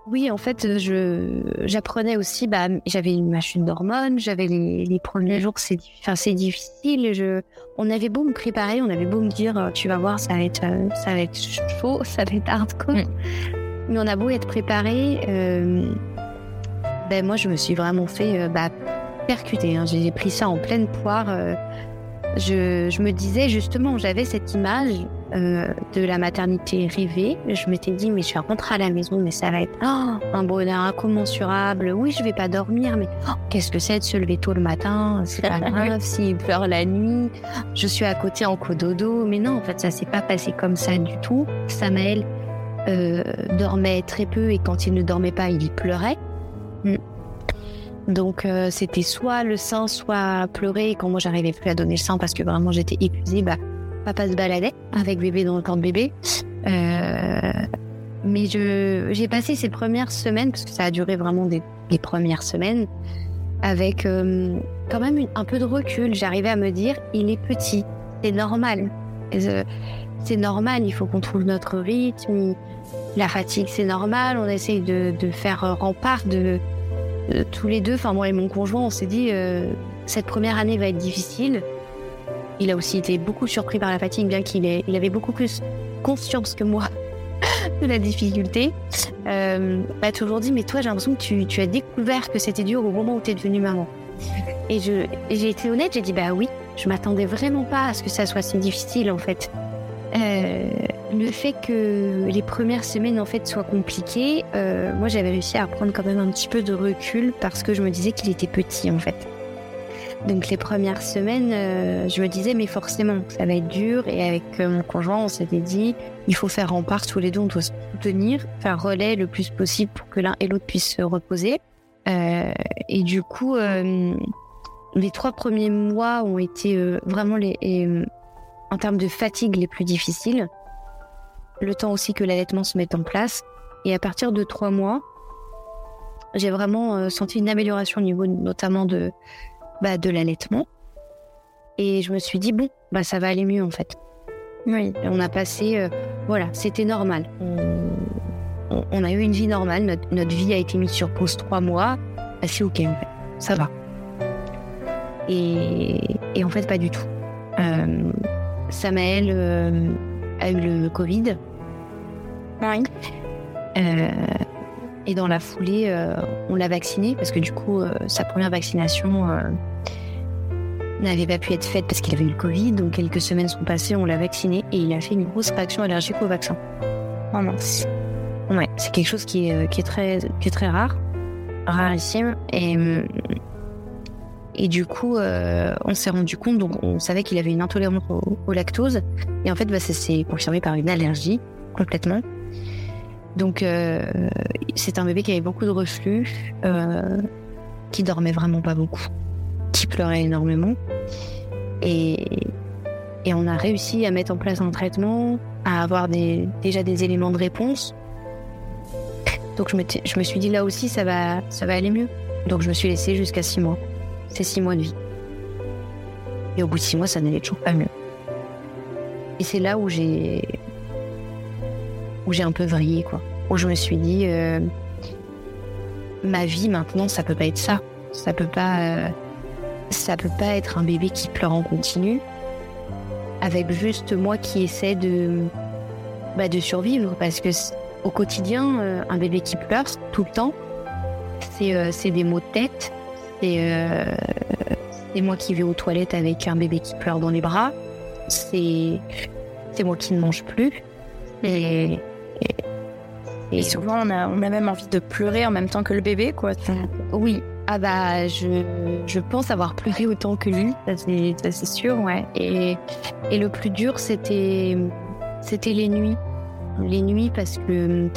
Oui, en fait, je j'apprenais aussi. Bah, j'avais une machine d'hormones. J'avais les, les, premiers jours, c'est enfin c'est difficile. Je, on avait beau me préparer, on avait beau me dire, euh, tu vas voir, ça va être ça va être chaud, [LAUGHS] ça va être hardcore. Mm. Mais on a beau être préparé, euh, ben moi je me suis vraiment fait euh, bah, percuter. Hein. J'ai pris ça en pleine poire. Euh, je, je, me disais justement, j'avais cette image de la maternité rêvée. Je m'étais dit, mais je vais rentrer à la maison, mais ça va être oh, un bonheur incommensurable. Oui, je vais pas dormir, mais oh, qu'est-ce que c'est de se lever tôt le matin? C'est pas [LAUGHS] grave s'il pleure la nuit. Je suis à côté en cododo. Mais non, en fait, ça s'est pas passé comme ça du tout. Samael euh, dormait très peu et quand il ne dormait pas, il pleurait. Mm. Donc euh, c'était soit le sein, soit pleurer. Et quand moi j'arrivais plus à donner le sein parce que vraiment j'étais épuisée, bah papa se baladait avec bébé dans le camp de bébé. Euh, mais j'ai passé ces premières semaines parce que ça a duré vraiment des, premières semaines avec quand même un peu de recul. J'arrivais à me dire il est petit, c'est normal. C'est normal, il faut qu'on trouve notre rythme. La fatigue, c'est normal. On essaye de, faire rempart de, tous les deux, enfin moi et mon conjoint, on s'est dit euh, cette première année va être difficile. Il a aussi été beaucoup surpris par la fatigue, bien qu'il il avait beaucoup plus conscience que moi [LAUGHS] de la difficulté. Euh, m'a toujours dit mais toi j'ai l'impression que tu, tu, as découvert que c'était dur au moment où tu es devenue maman. Et j'ai été honnête, j'ai dit bah oui, je m'attendais vraiment pas à ce que ça soit si difficile en fait. Euh, le fait que les premières semaines en fait soient compliquées, euh, moi j'avais réussi à prendre quand même un petit peu de recul parce que je me disais qu'il était petit en fait. Donc les premières semaines, euh, je me disais mais forcément ça va être dur et avec mon conjoint on s'était dit il faut faire rempart tous les deux, on doit se soutenir, faire relais le plus possible pour que l'un et l'autre puissent se reposer. et du coup, les trois premiers mois ont été vraiment les, en termes de fatigue les plus difficiles le temps aussi que l'allaitement se mette en place. Et à partir de trois mois, j'ai vraiment euh, senti une amélioration au niveau notamment de, bah, de l'allaitement. Et je me suis dit, bon, bah, ça va aller mieux en fait. Oui. on a passé, euh, voilà, c'était normal. On, a eu une vie normale, notre, vie a été mise sur pause trois mois. Bah, c'est ok en fait, ça va. Et, et en fait, pas du tout. Euh, Samael euh, a eu le Covid. Euh, et dans la foulée, euh, on l'a vacciné parce que du coup, sa première vaccination, n'avait pas pu être faite parce qu'il avait eu le Covid. Donc quelques semaines sont passées, on l'a vacciné et il a fait une grosse réaction allergique au vaccin. Oh mince. Ouais, c'est quelque chose qui est, qui est, très, qui est très rare, rarissime. Et, et du coup, euh, on s'est rendu compte, donc on savait qu'il avait une intolérance au, lactose. Et en fait, bah, ça s'est confirmé par une allergie complètement. Donc, euh, c'est un bébé qui avait beaucoup de reflux, euh, qui dormait vraiment pas beaucoup, qui pleurait énormément. Et, et on a réussi à mettre en place un traitement, à avoir déjà des éléments de réponse. Donc je me, je me suis dit là aussi ça va, ça va aller mieux. Donc je me suis laissée jusqu'à six mois. C'est six mois de vie. Et au bout de six mois, ça n'allait toujours pas mieux. Et c'est là où j'ai où j'ai un peu vrillé quoi. Où je me suis dit euh, ma vie maintenant, ça peut pas être ça. Ça peut pas ça peut pas être un bébé qui pleure en continu avec juste moi qui essaie de, bah, de survivre parce que au quotidien, euh, un bébé qui pleure tout le temps, c'est euh, des maux de tête, euh, c'est moi qui vais aux toilettes avec un bébé qui pleure dans les bras, c'est moi qui ne mange plus. Et, et, souvent, on a, on a même envie de pleurer en même temps que le bébé, quoi. Oui, ah bah, je, je pense avoir pleuré autant que lui, ça c'est sûr, ouais. Et, et le plus dur, c'était c'était les nuits. Les nuits parce que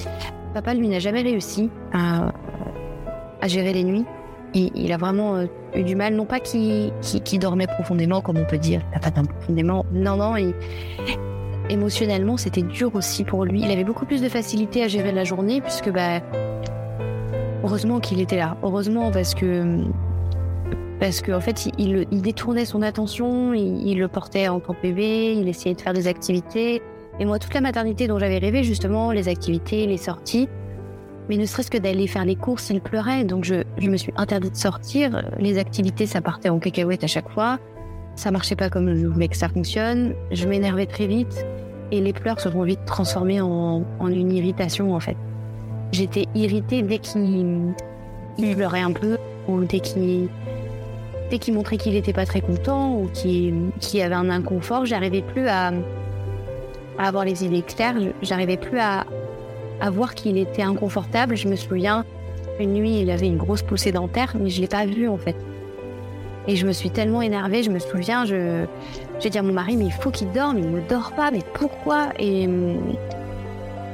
papa, lui, n'a jamais réussi à, à gérer les nuits. Il, a vraiment euh, eu du mal, non pas qu'il qui dormait profondément, comme on peut dire, pas profondément. Non, non, émotionnellement, c'était dur aussi pour lui. Il avait beaucoup plus de facilité à gérer la journée, puisque bah, heureusement qu'il était là. Heureusement parce que parce qu'en en fait, il, il, détournait son attention, il, le portait en tant que bébé, il essayait de faire des activités. Et moi, toute la maternité dont j'avais rêvé, justement, les activités, les sorties, mais ne serait-ce que d'aller faire les courses, il pleurait. Donc je, je me suis interdit de sortir. Les activités, ça partait en cacahuète à chaque fois. Ça marchait pas comme je voulais que ça fonctionne. Je m'énervais très vite. Et les pleurs se sont vite transformés en, en une irritation, en fait. J'étais irritée dès qu'il pleurait un peu ou dès qu'il dès qu'il montrait qu'il n'était pas très content ou qu'il avait un inconfort, j'arrivais plus à, avoir les idées claires, j'arrivais plus à, à voir qu'il était inconfortable. Je me souviens, une nuit, il avait une grosse poussée dentaire, mais je l'ai pas vu en fait. Et je me suis tellement énervée, je me souviens, je, j'ai dit à mon mari, mais il faut qu'il dorme, il ne dort pas, mais pourquoi? Et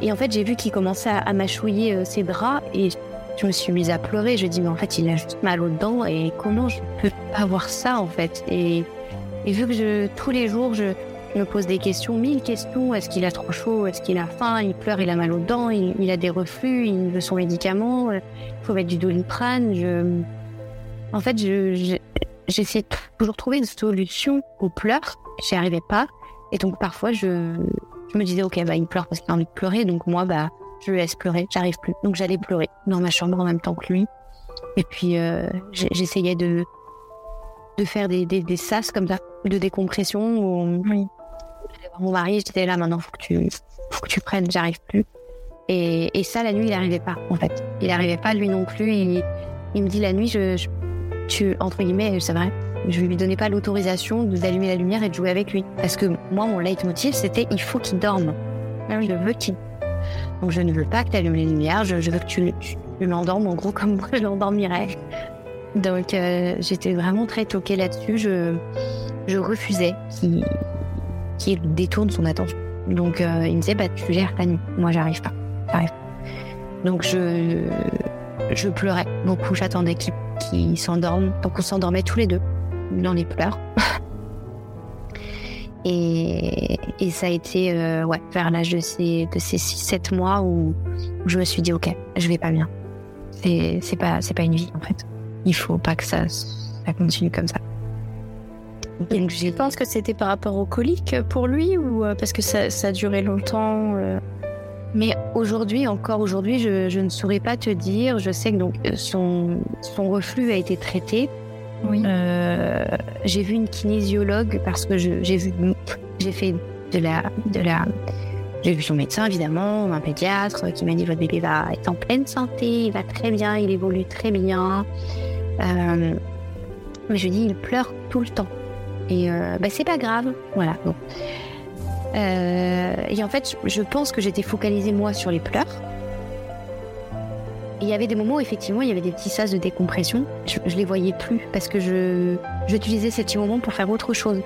et en fait, j'ai vu qu'il commençait à, mâchouiller euh, ses bras et je me suis mise à pleurer. Je dis, mais en fait, il a juste mal aux dents et comment je peux pas voir ça en fait? Et, et vu que je, tous les jours, je, me pose des questions, mille questions. Est-ce qu'il a trop chaud? Est-ce qu'il a faim? Il pleure, il a mal aux dents, il, a des reflux, il veut son médicament. Il faut mettre du doliprane. Je... En fait, j'essaie de toujours trouver une solution aux pleurs. J'y arrivais pas. Et donc, parfois, je, je me disais, ok, bah, il pleure parce qu'il a envie de pleurer, donc moi, bah, je le laisse pleurer, j'arrive plus. Donc j'allais pleurer dans ma chambre en même temps que lui. Et puis, euh, j'essayais de, de faire des, des, sas comme ça, de décompression. Oui. Mon mari, j'étais là, maintenant, faut que tu, faut que tu prennes, j'arrive plus. Et, et, ça, la nuit, il n'arrivait pas, en fait. Il n'arrivait pas, lui non plus. Il, il me dit, la nuit, je, je tu, entre guillemets, c'est vrai, je lui donnais pas l'autorisation d'allumer la lumière et de jouer avec lui. Parce que moi, mon leitmotiv, c'était il faut qu'il dorme. Ah je veux qu'il. Donc je ne veux pas que tu allumes les lumières, je, veux que tu, tu, l'endormes en gros [LAUGHS] comme moi je l'endormirais. Donc euh, j'étais vraiment très toquée là-dessus. Je, je refusais qu'il détourne son attention. Donc euh, il me disait bah tu gères la nuit. Moi j'arrive pas. Donc je je pleurais beaucoup. J'attendais qu'il s'endorme. Donc on s'endormait tous les deux dans les pleurs. [LAUGHS] et, et, ça a été euh, ouais, vers l'âge de ces, de ces 6-7 mois où, je me suis dit, OK, je vais pas bien. C'est pas, pas une vie, en fait. Il faut pas que ça, ça continue comme ça. Donc, je pense que c'était par rapport au colique pour lui ou euh, parce que ça, ça a duré longtemps euh? Mais aujourd'hui, encore aujourd'hui, je, je, ne saurais pas te dire. Je sais que donc son, son reflux a été traité. Oui. Euh, j'ai vu une kinésiologue parce que j'ai vu, j'ai fait de la, de la, j'ai vu son médecin évidemment, un pédiatre qui m'a dit votre bébé va être en pleine santé, il va très bien, il évolue très bien. Euh, mais je dis il pleure tout le temps. Et euh, bah, c'est pas grave. Voilà. Bon. Euh, et en fait, je pense que j'étais focalisée moi sur les pleurs. Et il y avait des moments où effectivement il y avait des petits sas de décompression. Je, je les voyais plus parce que je j'utilisais ces petits moments pour faire autre chose.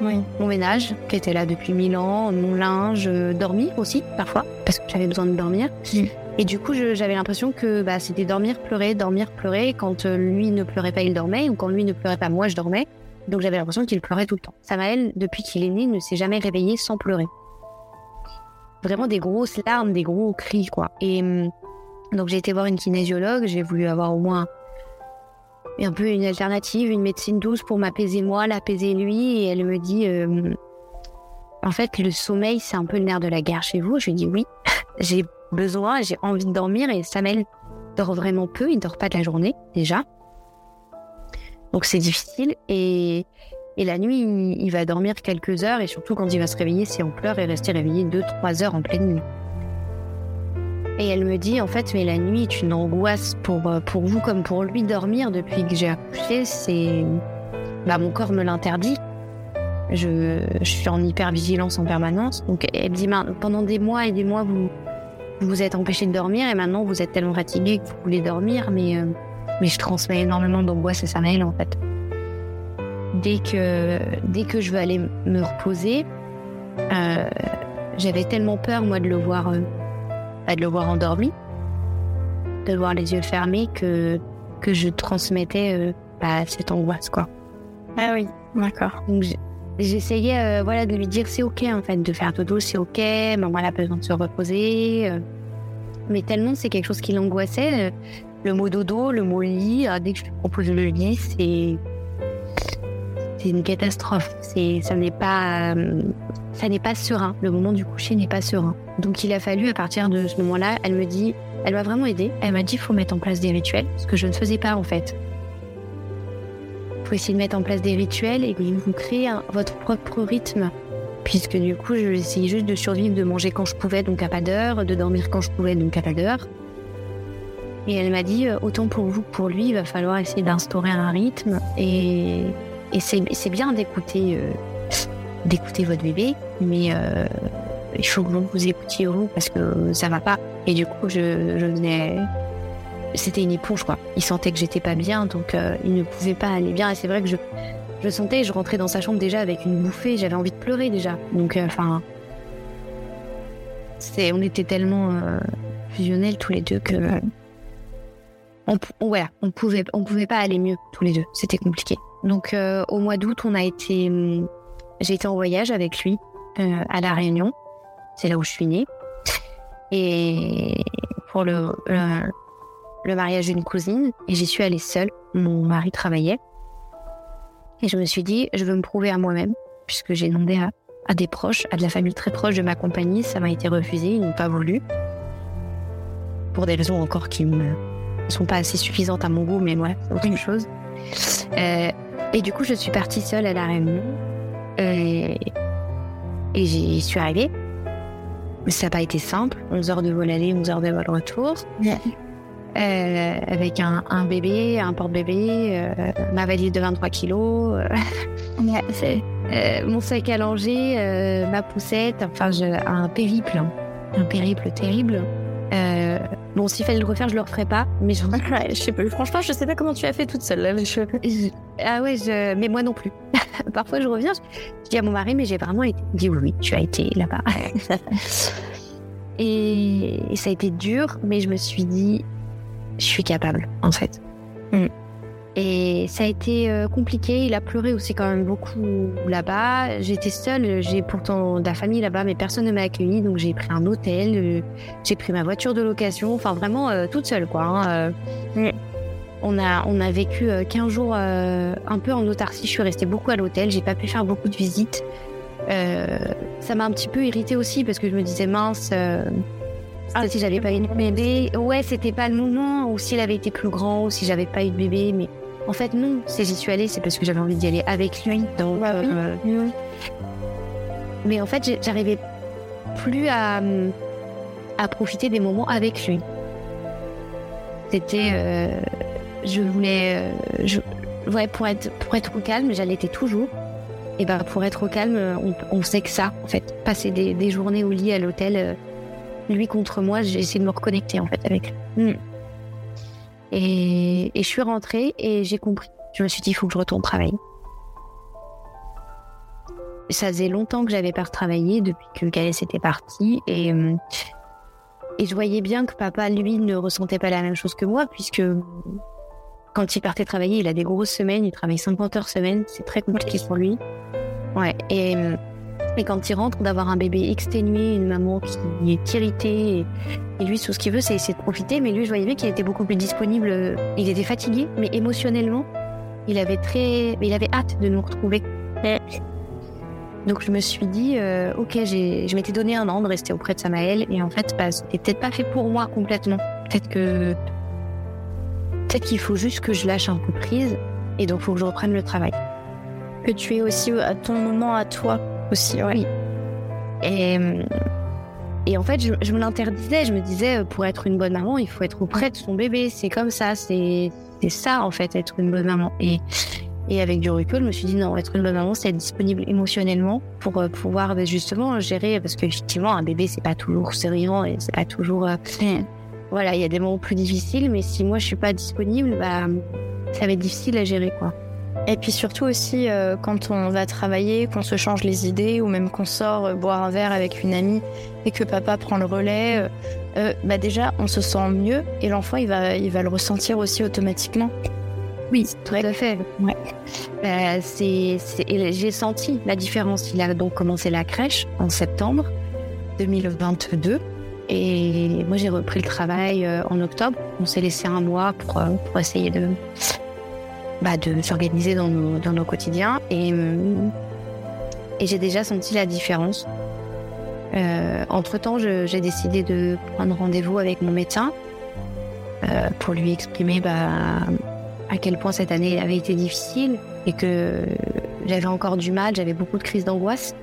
Oui. Mon ménage, qui était là depuis mille ans, mon linge, euh, dormir aussi parfois parce que j'avais besoin de dormir. Mm. Et du coup, j'avais l'impression que bah, c'était dormir, pleurer, dormir, pleurer. Quand lui ne pleurait pas, il dormait, ou quand lui ne pleurait pas, moi je dormais. Donc j'avais l'impression qu'il pleurait tout le temps. Samaël, depuis qu'il est né, ne s'est jamais réveillé sans pleurer. Vraiment des grosses larmes, des gros cris, quoi. Et hum, donc j'ai été voir une kinésiologue, j'ai voulu avoir au moins un peu une alternative, une médecine douce pour m'apaiser moi, l'apaiser lui. Et elle me dit, euh, en fait, le sommeil, c'est un peu le nerf de la guerre chez vous. Je lui dis oui, [LAUGHS] j'ai besoin, j'ai envie de dormir. Et Samuel dort vraiment peu, il dort pas de la journée déjà. Donc c'est difficile. Et, et la nuit, il, va dormir quelques heures. Et surtout, quand il va se réveiller, c'est en pleurs et rester réveillé 2-3 heures en pleine nuit. Et elle me dit, en fait, mais la nuit est une angoisse pour, euh, pour vous comme pour lui. Dormir depuis que j'ai accouché, c'est. Bah, mon corps me l'interdit. Je, je suis en hypervigilance en permanence. Donc, elle me dit, pendant des mois et des mois, vous vous vous êtes empêché de dormir et maintenant vous êtes tellement fatigué que vous voulez dormir, mais, euh, mais je transmets énormément d'angoisse à Samaël en fait. Dès que, dès que je veux aller me reposer, euh, j'avais tellement peur, moi, de le voir, euh, bah, de le voir endormi, de le voir les yeux fermés, que, que je transmettais euh, bah, cette angoisse, quoi. Ah oui, d'accord. Donc j'essayais voilà, de lui dire c'est ok en fait, de faire dodo, c'est ok, maman elle a besoin de se reposer. Mais tellement c'est quelque chose qui l'angoissait. Le mot dodo, le mot lit, euh, dès que je lui propose le lit, c'est. C'est une catastrophe. C'est, ça n'est pas, euh, ça n'est pas serein. Le moment du coucher n'est pas serein. Donc il a fallu à partir de ce moment-là, elle me dit, elle m'a vraiment aidée. Elle m'a dit faut mettre en place des rituels, ce que je ne faisais pas en fait faut essayer de mettre en place des rituels et vous créez un- votre propre rythme. Puisque du coup, je essayais juste de survivre, de manger quand je pouvais, donc à pas d'heure, de dormir quand je pouvais, donc à pas d'heure. Et elle m'a dit, euh, autant pour vous que pour lui, il va falloir essayer d'instaurer un rythme. Et, c'est bien d'écouter euh, d'écouter votre bébé, mais euh, il faut que vous vous écoutiez vous parce que ça va pas. Et du coup, je, venais c'était une éponge quoi. Il sentait que j'étais pas bien, donc il ne pouvait pas aller bien. Et c'est vrai que je, sentais, je rentrais dans sa chambre déjà avec une bouffée, j'avais envie de pleurer déjà. Donc enfin, on était tellement fusionnels tous les deux que on, pou- on- pouvait, on pouvait pas aller mieux tous les deux. C'était compliqué. Donc euh, au mois d'août, on a été, hum, j'ai été en voyage avec lui euh, à la Réunion. C'est là où je suis née. Et pour le, mariage d'une cousine et j'y suis allée seule. Mon mari travaillait. Et je me suis dit, je veux me prouver à moi-même, puisque j'ai demandé à, à des proches, à de la famille très proche de ma compagnie. Ça m'a été refusé, ils n'ont pas voulu. Pour des raisons encore qui ne sont pas assez suffisantes à mon goût, mais c'est autre chose. Euh, et du coup, je suis partie seule à la Réunion. Euh, et j'y suis arrivée. Mais ça n'a pas été simple. 11 heures de vol aller, 11 heures de vol retour. Euh, avec un, un bébé, un porte-bébé, euh, ma valise de 23 kilos, mon sac à langer, euh, ma poussette, enfin je- un périple, hein. un périple terrible. Euh, bon, s'il fallait le refaire, je le referais pas, mais je... Sais pas, franchement, je sais pas comment tu as fait toute seule. Ah ouais, mais moi non plus. [LAUGHS] Parfois, je reviens, je, dis à mon mari, mais j'ai vraiment été. Il dit oui, oui, tu as été là-bas. [LAUGHS] et... et ça a été dur, mais je me suis dit, je suis capable, en fait. Mm. Et ça a été euh, compliqué. Il a pleuré aussi quand même beaucoup là-bas. J'étais seule. J'ai pourtant de la famille là-bas, mais personne ne m'a accueillie. Donc j'ai pris un hôtel. euh, j'ai pris ma voiture de location. Enfin vraiment euh, toute seule quoi. hein, euh. On a on a vécu euh, 15 jours euh, un peu en autarcie. Je suis restée beaucoup à l'hôtel. J'ai pas pu faire beaucoup de visites. Ça m'a un petit peu irritée aussi parce que je me disais mince. Ah, si j'avais pas eu de bébé, ouais, c'était pas le moment, ou s'il avait été plus grand, ou si j'avais pas eu de bébé, mais en fait, non. Si j'y suis allée, c'est parce que j'avais envie d'y aller avec lui. Donc, oui. euh, Mais en fait, j'arrivais plus à, à profiter des moments avec lui. C'était. euh, je voulais. euh, je, ouais, pour être, pour être au calme, j'allais toujours. Et ben pour être au calme, on, on sait que ça, en fait, passer des, des journées au lit à l'hôtel, lui contre moi, j'ai essayé de me reconnecter en fait avec lui. Mm. Et, je suis rentrée et j'ai compris. Je me suis dit, il faut que je retourne travailler. Ça faisait longtemps que j'avais pas retravaillé depuis que Gaël était parti et et je voyais bien que papa, lui, ne ressentait pas la même chose que moi, puisque quand il partait travailler, il a des grosses semaines, il travaille 50 heures semaine, c'est très compliqué pour lui. Ouais, et, et quand il rentre, d'avoir un bébé exténué, une maman qui est irritée, et, et lui, tout ce qu'il veut, c'est essayer de profiter, mais lui, je voyais bien qu'il était beaucoup plus disponible. Il était fatigué, mais émotionnellement, il avait très, il avait hâte de nous retrouver. Donc je me suis dit, euh, ok, je m'étais donné un an de rester auprès de Samaël et en fait, bah, c'était peut-être pas fait pour moi complètement. Peut-être que peut-être qu'il faut juste que je lâche un peu prise et donc il faut que je reprenne le travail. Que tu aies aussi à ton moment à toi aussi. Oui. Et, et en fait, je, je me l'interdisais. Je me disais, pour être une bonne maman, il faut être auprès de son bébé. C'est comme ça. C'est, ça en fait, être une bonne maman. Et et avec du recul, je me suis dit non, être une bonne maman, c'est être disponible émotionnellement pour euh, pouvoir bah, justement gérer, parce qu'effectivement, un bébé, c'est pas toujours souriant et c'est pas toujours. Euh, voilà, il y a des moments plus difficiles, mais si moi je suis pas disponible, bah, ça va être difficile à gérer, quoi. Et puis surtout aussi, euh, quand on va travailler, qu'on se change les idées, ou même qu'on sort boire un verre avec une amie et que papa prend le relais, bah déjà, on se sent mieux et l'enfant, il va, il va le ressentir aussi automatiquement. Oui, tout à fait. Ouais. Euh, c'est, j'ai senti la différence. Il a donc commencé la crèche en septembre 2022. Et moi, j'ai repris le travail euh, en octobre. On s'est laissé un mois pour, euh, pour essayer de, bah, de s'organiser dans nos, dans nos quotidiens. Et, et j'ai déjà senti la différence. Euh, entre-temps, j'ai décidé de prendre rendez-vous avec mon médecin euh, pour lui exprimer bah, à quel point cette année avait été difficile et que j'avais encore du mal, j'avais beaucoup de crises d'angoisse,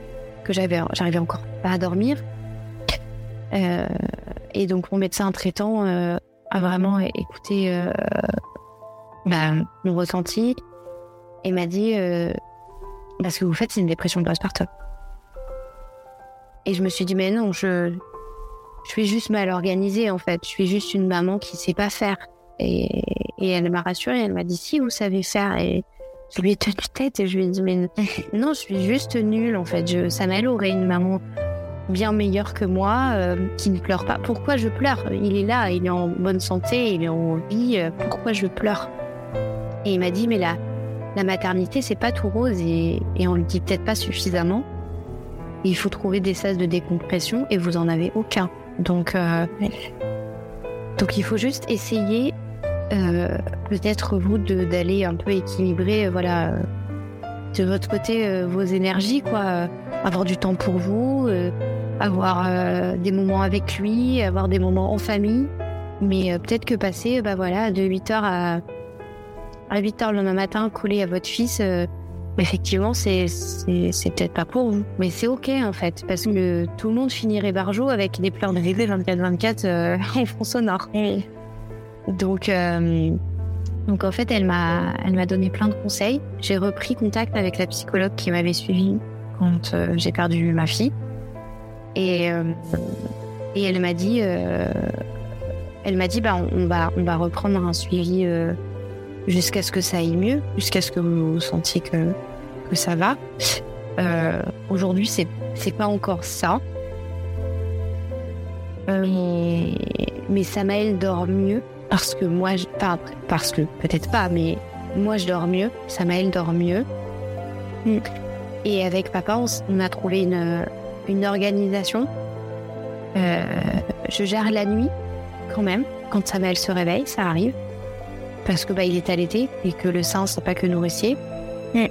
que j'arrivais encore pas à dormir. Euh, et donc mon médecin traitant euh, a vraiment écouté euh, bah, mon ressenti et m'a dit euh, parce que vous faites c'est une dépression postpartum. Et je me suis dit mais non, je je suis juste mal organisée en fait, je suis juste une maman qui sait pas faire. Et, et elle m'a rassurée, elle m'a dit si vous savez faire. Et je lui ai tenu tête et je lui ai dit mais [LAUGHS] non, je suis juste nulle en fait. Je, Samuel aurait une maman bien meilleure que moi euh, qui ne pleure pas. Pourquoi je pleure? Il est là, il est en bonne santé, il est en vie. Pourquoi je pleure? Et il m'a dit mais la, la maternité c'est pas tout rose et, et on le dit peut-être pas suffisamment. Il faut trouver des sas de décompression et vous en avez aucun. Donc, euh, donc il faut juste essayer euh, peut-être vous d'aller un peu équilibrer, euh, voilà, de votre côté vos énergies, quoi. avoir du temps pour vous, avoir des moments avec lui, avoir des moments en famille. Mais peut-être que passer, bah voilà, de 8h à, à 8h le lendemain matin, coller à votre fils, effectivement, c'est c'est peut-être pas pour vous. Mais c'est OK, en fait, parce que tout le monde finirait barjot avec des pleurs de bébé 24-24 [LAUGHS] en fond sonore. Donc, euh, donc en fait, elle m'a, elle m'a donné plein de conseils. J'ai repris contact avec la psychologue qui m'avait suivi quand euh, j'ai perdu ma fille. Et, euh, et elle m'a dit, euh, elle m'a dit, bah, on va, on va reprendre un suivi euh, jusqu'à ce que ça aille mieux, jusqu'à ce que vous sentiez que, ça va. Euh, aujourd'hui, c'est, c'est pas encore ça. Mais, mais Samaël dort mieux parce que moi, je, enfin, parce que peut-être pas, mais moi je dors mieux, Samaël dort mieux. Et avec papa, on, a trouvé une, une organisation. Euh, je gère la nuit quand même. Quand Samaël se réveille, ça arrive. Parce que bah, il est allaité et que le sein, c'est pas que nourricier. Il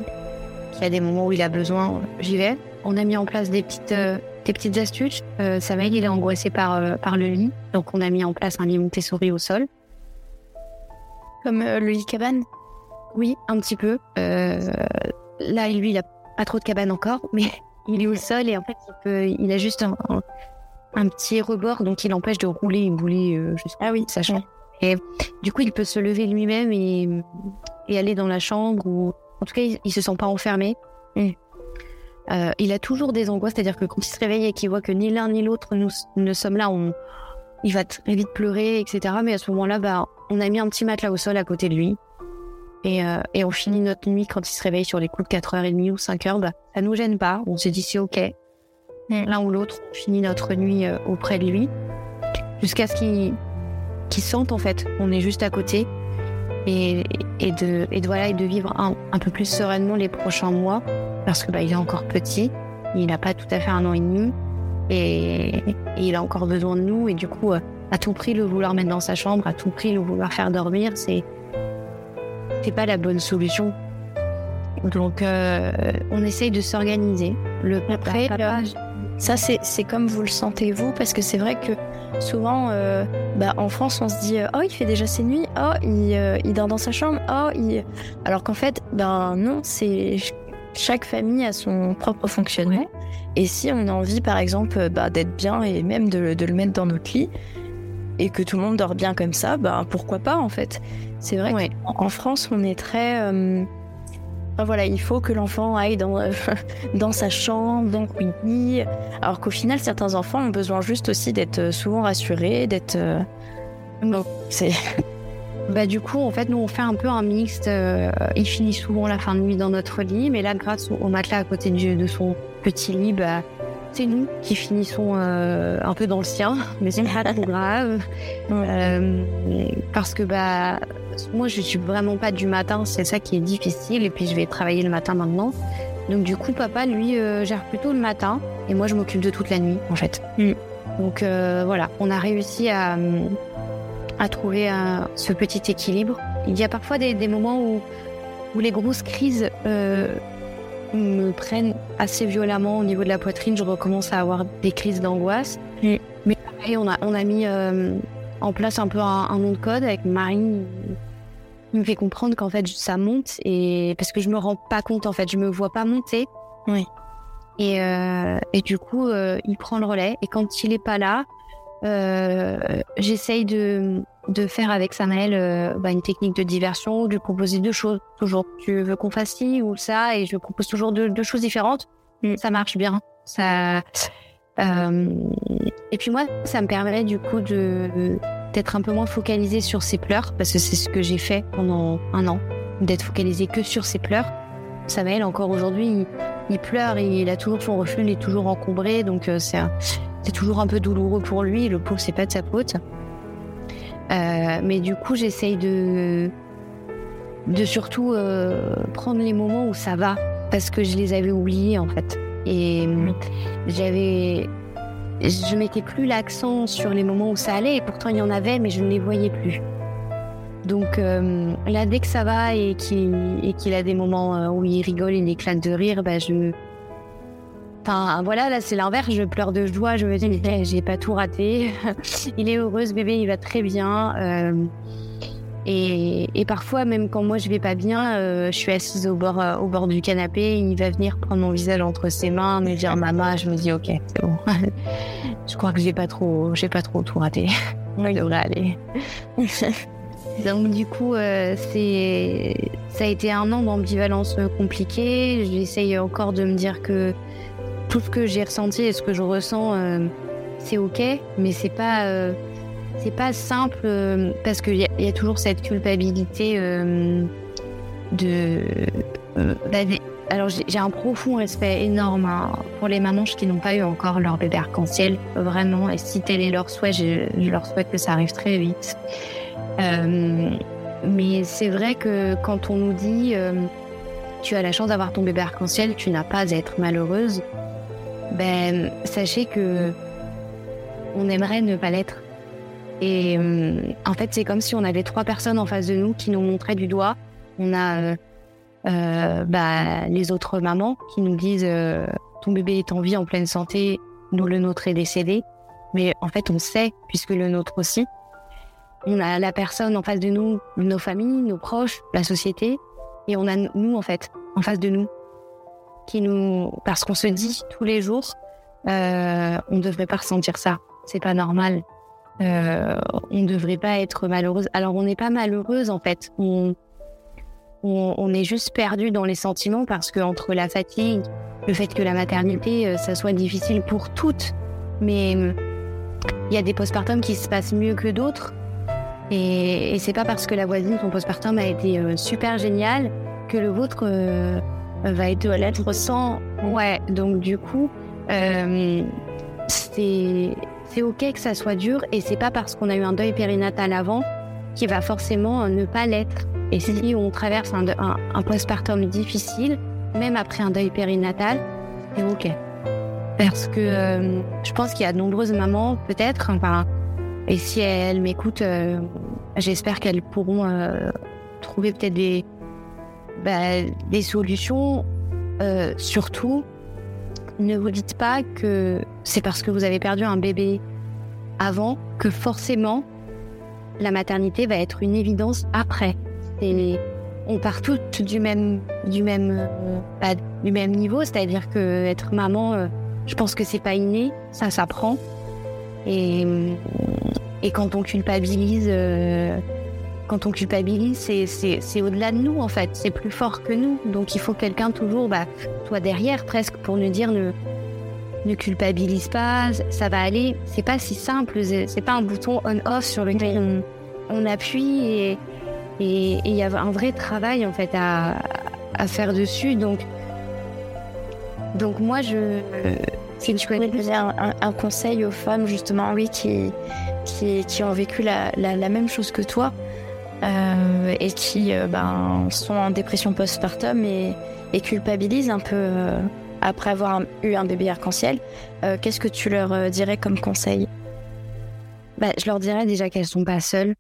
y a des moments où il a besoin, j'y vais. On a mis en place des petites, euh, des petites astuces. Euh, Samaël, il est angoissé par, euh, par le lit. Donc, on a mis en place un lit Montessori au sol. Comme euh, le lit cabane? Oui, un petit peu. Euh, là, lui, il a pas trop de cabane encore, [LAUGHS] mais il est au sol et en fait, il, peut, il a juste un, un, un petit rebord, donc il empêche de rouler et bouler euh, jusqu'à ah oui, sa chambre. Et du coup, il peut se lever lui-même et, et aller dans la chambre ou en tout cas, il, il se sent pas enfermé. Mm. Euh, il a toujours des angoisses, c'est-à-dire que quand il se réveille et qu'il voit que ni l'un ni l'autre nous ne sommes là, on, il va très vite pleurer, etc. Mais à ce moment-là, bah, on a mis un petit matelas au sol à côté de lui. Et, euh, et on finit notre nuit quand il se réveille sur les coups de 4h30 ou 5h. Bah, ça nous gêne pas. On s'est dit c'est OK. Mm. L'un ou l'autre, on finit notre nuit euh, auprès de lui. Jusqu'à ce qu'il qu sente en fait on est juste à côté. Et, et, de, et de, voilà, et de vivre un, un, peu plus sereinement les prochains mois. Parce que bah, il est encore petit. Il n'a pas tout à fait un an et demi et, il a encore besoin de nous. Et du coup, euh, à tout prix le vouloir mettre dans sa chambre, à tout prix le vouloir faire dormir, c'est c'est pas la bonne solution. Donc, euh, on essaye de s'organiser. Le après, ça c'est comme vous le sentez vous, parce que c'est vrai que souvent, euh, bah, en France, on se dit oh il fait déjà ses nuits, oh il, il dort dans sa chambre, oh il, alors qu'en fait, ben non, c'est chaque famille a son propre fonctionnement. Et si on a envie, par exemple, bah, d'être bien et même de, le mettre dans notre lit, et que tout le monde dort bien comme ça, bah, pourquoi pas en fait C'est vrai qu'en France, on est très. Euh, voilà, il faut que l'enfant aille dans, [LAUGHS] dans sa chambre, dans lit. Alors qu'au final, certains enfants ont besoin juste aussi d'être souvent rassurés, d'être. Euh, c'est. [LAUGHS] Bah, du coup, en fait, nous, on fait un peu un mixte. Euh, il finit souvent la fin de nuit dans notre lit, mais là, grâce au matelas à côté de, son petit lit, bah, c'est nous qui finissons euh, un peu dans le sien, mais c'est pas trop grave. [LAUGHS] Euh, parce que bah, moi, je suis vraiment pas du matin, c'est ça qui est difficile, et puis je vais travailler le matin maintenant. Donc, du coup, papa, lui, gère plutôt le matin, et moi, je m'occupe de toute la nuit, en fait. Mm. Donc, voilà, on a réussi à à trouver ce petit équilibre. Il y a parfois des, moments où, où, les grosses crises euh, me prennent assez violemment au niveau de la poitrine. Je recommence à avoir des crises d'angoisse. Mais pareil, on a, on a mis euh, en place un peu un, nom de code avec Marine. Il me fait comprendre qu'en fait ça monte et parce que je me rends pas compte en fait, je me vois pas monter. Oui. Et, euh, et du coup, il prend le relais. Et quand il est pas là, euh, j'essaye de, de, faire avec Samael euh, bah, une technique de diversion, de lui proposer deux choses. Toujours, tu veux qu'on fasse ci ou ça, et je propose toujours deux, deux choses différentes. Mm. Ça marche bien. Ça, euh, et puis moi, ça me permet du coup de d'être un peu moins focalisé sur ses pleurs, parce que c'est ce que j'ai fait pendant un an, d'être focalisé que sur ses pleurs. Samael, encore aujourd'hui, il, il, pleure, et il a toujours son reflux, il est toujours encombré, donc c'est c'est toujours un peu douloureux pour lui. Le pauvre, c'est pas de sa faute. Euh, mais du coup, j'essaye de, de surtout euh, prendre les moments où ça va, parce que je les avais oubliés en fait. Et j'avais, je mettais plus l'accent sur les moments où ça allait, et pourtant il y en avait, mais je ne les voyais plus. Donc euh, là, dès que ça va et qu'il qu'il a des moments où il rigole, il éclate de rire, bah, je, Enfin, voilà, là, c'est l'inverse. Je pleure de joie. Je me dis, mais j'ai pas tout raté. [LAUGHS] il est heureux, ce bébé, il va très bien. Euh, et, parfois, même quand moi je vais pas bien, euh, je suis assise au bord, euh, au bord du canapé. Il va venir prendre mon visage entre ses mains, me dire [LAUGHS] maman. Je me dis, ok, c'est bon. [LAUGHS] je crois que j'ai pas trop, j'ai pas trop tout raté. il devrait aller. Donc du coup, c'est, ça a été un an d'ambivalence compliquée. J'essaye encore de me dire que tout ce que j'ai ressenti et ce que je ressens, euh, c'est ok, mais c'est pas, euh, c'est pas simple euh, parce qu'il y, a toujours cette culpabilité de. Bah, alors j'ai un profond respect énorme hein, pour les mamans qui n'ont pas eu encore leur bébé arc-en-ciel, vraiment. Et si tel est leur souhait, je, je, leur souhaite que ça arrive très vite. mais c'est vrai que quand on nous dit tu as la chance d'avoir ton bébé arc-en-ciel, tu n'as pas à être malheureuse ben, sachez que on aimerait ne pas l'être. Et euh, en fait, c'est comme si on avait trois personnes en face de nous qui nous montraient du doigt. On a euh, euh bah, les autres mamans qui nous disent euh, ton bébé est en vie, en pleine santé, nous le nôtre est décédé. Mais en fait, on sait puisque le nôtre aussi. On a la personne en face de nous, nos familles, nos proches, la société, et on a nous en fait en face de nous parce qu'on se dit tous les jours, euh, on ne devrait pas ressentir ça. C'est pas normal. Euh, on ne devrait pas être malheureuse. Alors on n'est pas malheureuse en fait. On, est juste perdu dans les sentiments parce que entre la fatigue, le fait que la maternité, ça soit difficile pour toutes. Mais il y a des postpartums qui se passent mieux que d'autres. Et, et c'est pas parce que la voisine, son postpartum a été super génial que le vôtre va être lettre sans. Ouais, donc du coup, euh, c'est ok que ça soit dur et c'est pas parce qu'on a eu un deuil périnatal avant qu'il va forcément ne pas l'être. Et si on traverse un, un, postpartum difficile, même après un deuil périnatal, c'est ok. Parce que euh, je pense qu'il y a de nombreuses mamans, peut-être, enfin, et si elles m'écoutent, euh, j'espère qu'elles pourront trouver peut-être des, bah, des solutions, euh, surtout, ne vous dites pas que c'est parce que vous avez perdu un bébé avant que forcément la maternité va être une évidence après. On part toutes euh, bah, du même niveau, c'est-à-dire que être maman, euh, je pense que c'est pas inné, ça s'apprend. Et quand on culpabilise quand on culpabilise, c'est au-delà de nous en fait, c'est plus fort que nous. Donc il faut quelqu'un toujours, bah, soit derrière presque, pour nous dire ne, ne culpabilise pas, ça va aller. C'est pas si simple, c'est pas un bouton on-off sur lequel on, appuie et il y a un vrai travail en fait à, à faire dessus. Donc, donc moi je. Si tu connais un, un, un, conseil aux femmes justement, oui, qui, qui, qui ont vécu la, la, la même chose que toi, euh, et qui euh, ben, sont en dépression postpartum et, et culpabilisent un peu euh, après avoir eu un bébé arc-en-ciel. Qu'est-ce que tu leur dirais comme conseil? Bah, Je leur dirais déjà qu'elles sont pas seules.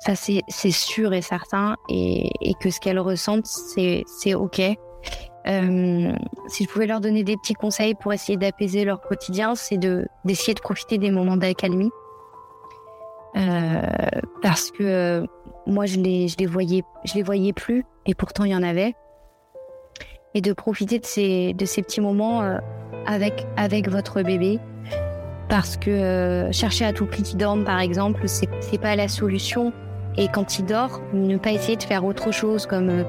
Ça, c'est sûr et certain. Et, que ce qu'elles ressentent, c'est OK. Euh, si je pouvais leur donner des petits conseils pour essayer d'apaiser leur quotidien, c'est d'essayer de profiter des moments d'accalmie. Parce que moi je les je les voyais je les voyais plus et pourtant il y en avait et de profiter de ces de ces petits moments euh, avec avec votre bébé parce que chercher à tout prix qu'il dorme par exemple c'est c'est pas la solution et quand il dort ne pas essayer de faire autre chose comme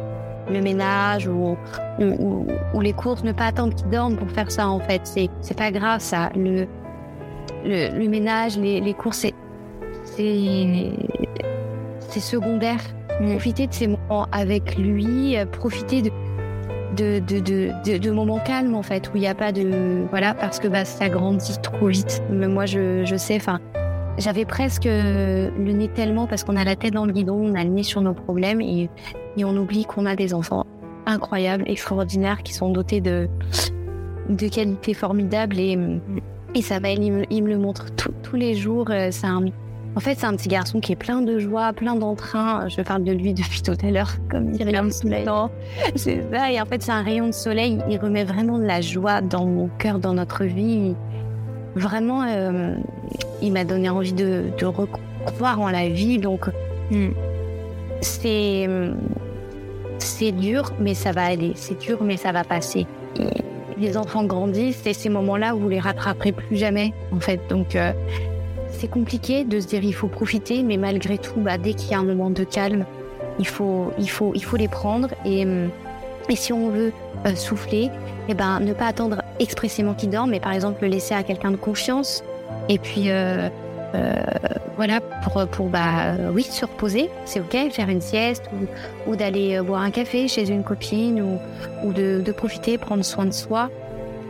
le ménage ou, ou, ou, les courses, ne pas attendre qu'il dorme pour faire ça en fait. C'est, c'est pas grave ça. Le, le, le ménage, les, les courses, c'est, c'est secondaire. Mm. Profiter de ces moments avec lui, euh, profiter de, de, de, de, moments calmes en fait, où il n'y a pas de... Voilà, parce que bah, ça grandit trop vite. Mais moi, je, je sais, enfin, j'avais presque le nez tellement parce qu'on a la tête dans le guidon, on a le nez sur nos problèmes et, et on oublie qu'on a des enfants incroyables, extraordinaires, qui sont dotés de, de qualités formidables et, et ça va, il me, il me le montre tous les jours. Euh, c'est en fait, c'est un petit garçon qui est plein de joie, plein d'entrain. Je parle de lui depuis tout à l'heure, comme il rayon de soleil. [LAUGHS] C'est ça. Et en fait, c'est un rayon de soleil. Il remet vraiment de la joie dans mon cœur, dans notre vie. Vraiment, euh, il m'a donné envie de, de recroire en la vie. Donc, hmm, c'est c'est dur, mais ça va aller. C'est dur, mais ça va passer. les enfants grandissent et ces moments-là, vous les rattraperez plus jamais, en fait. Donc, euh, c'est compliqué de se dire il faut profiter, mais malgré tout, bah, dès qu'il y a un moment de calme, il faut, il faut, il faut les prendre. Et, hum, si on veut euh, souffler, et eh ben, ne pas attendre expressément qu'il dorme, mais par exemple le laisser à quelqu'un de confiance. Et puis, euh, euh, voilà, pour, pour bah, oui, se reposer, c'est ok, faire une sieste ou, d'aller boire un café chez une copine ou, de profiter, prendre soin de soi.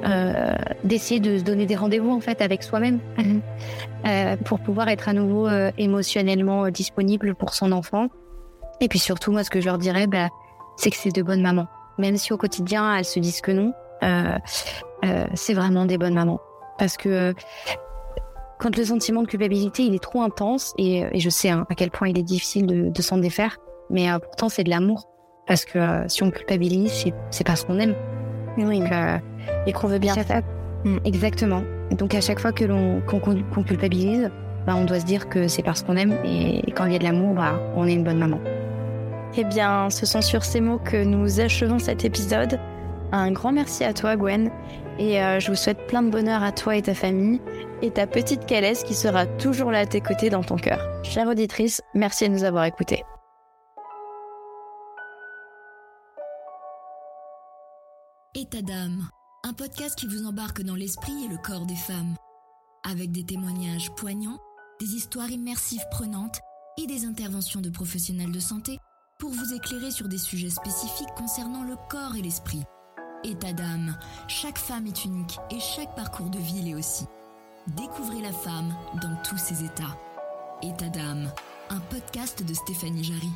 Euh, d'essayer de se donner des rendez-vous en fait avec soi-même [LAUGHS] euh, pour pouvoir être à nouveau euh, émotionnellement disponible pour son enfant. Et puis surtout, moi, ce que je leur dirais, bah, c'est que c'est de bonnes mamans. Même si au quotidien elles se disent que non, c'est vraiment des bonnes mamans. Parce que quand le sentiment de culpabilité il est trop intense et, et je sais hein, à quel point il est difficile de, de s'en défaire, mais pourtant c'est de l'amour. Parce que si on culpabilise, c'est parce qu'on aime. Oui. Donc, et qu'on veut bien faire. Mm. Exactement. Donc à chaque fois que l'on qu'on culpabilise, bah, on doit se dire que c'est parce qu'on aime et quand il y a de l'amour, bah, on est une bonne maman. Eh bien, ce sont sur ces mots que nous achevons cet épisode. Un grand merci à toi, Gwen. Et euh, je vous souhaite plein de bonheur à toi et ta famille. Et ta petite Calès qui sera toujours là à tes côtés dans ton cœur. Chère auditrice, merci de nous avoir écoutés. État d'âme. Un podcast qui vous embarque dans l'esprit et le corps des femmes, avec des témoignages poignants, des histoires immersives prenantes et des interventions de professionnels de santé pour vous éclairer sur des sujets spécifiques concernant le corps et l'esprit. État d'âme, chaque femme est unique et chaque parcours de vie l'est aussi. Découvrez la femme dans tous ses états. État d'âme, un podcast de Stéphanie Jarry.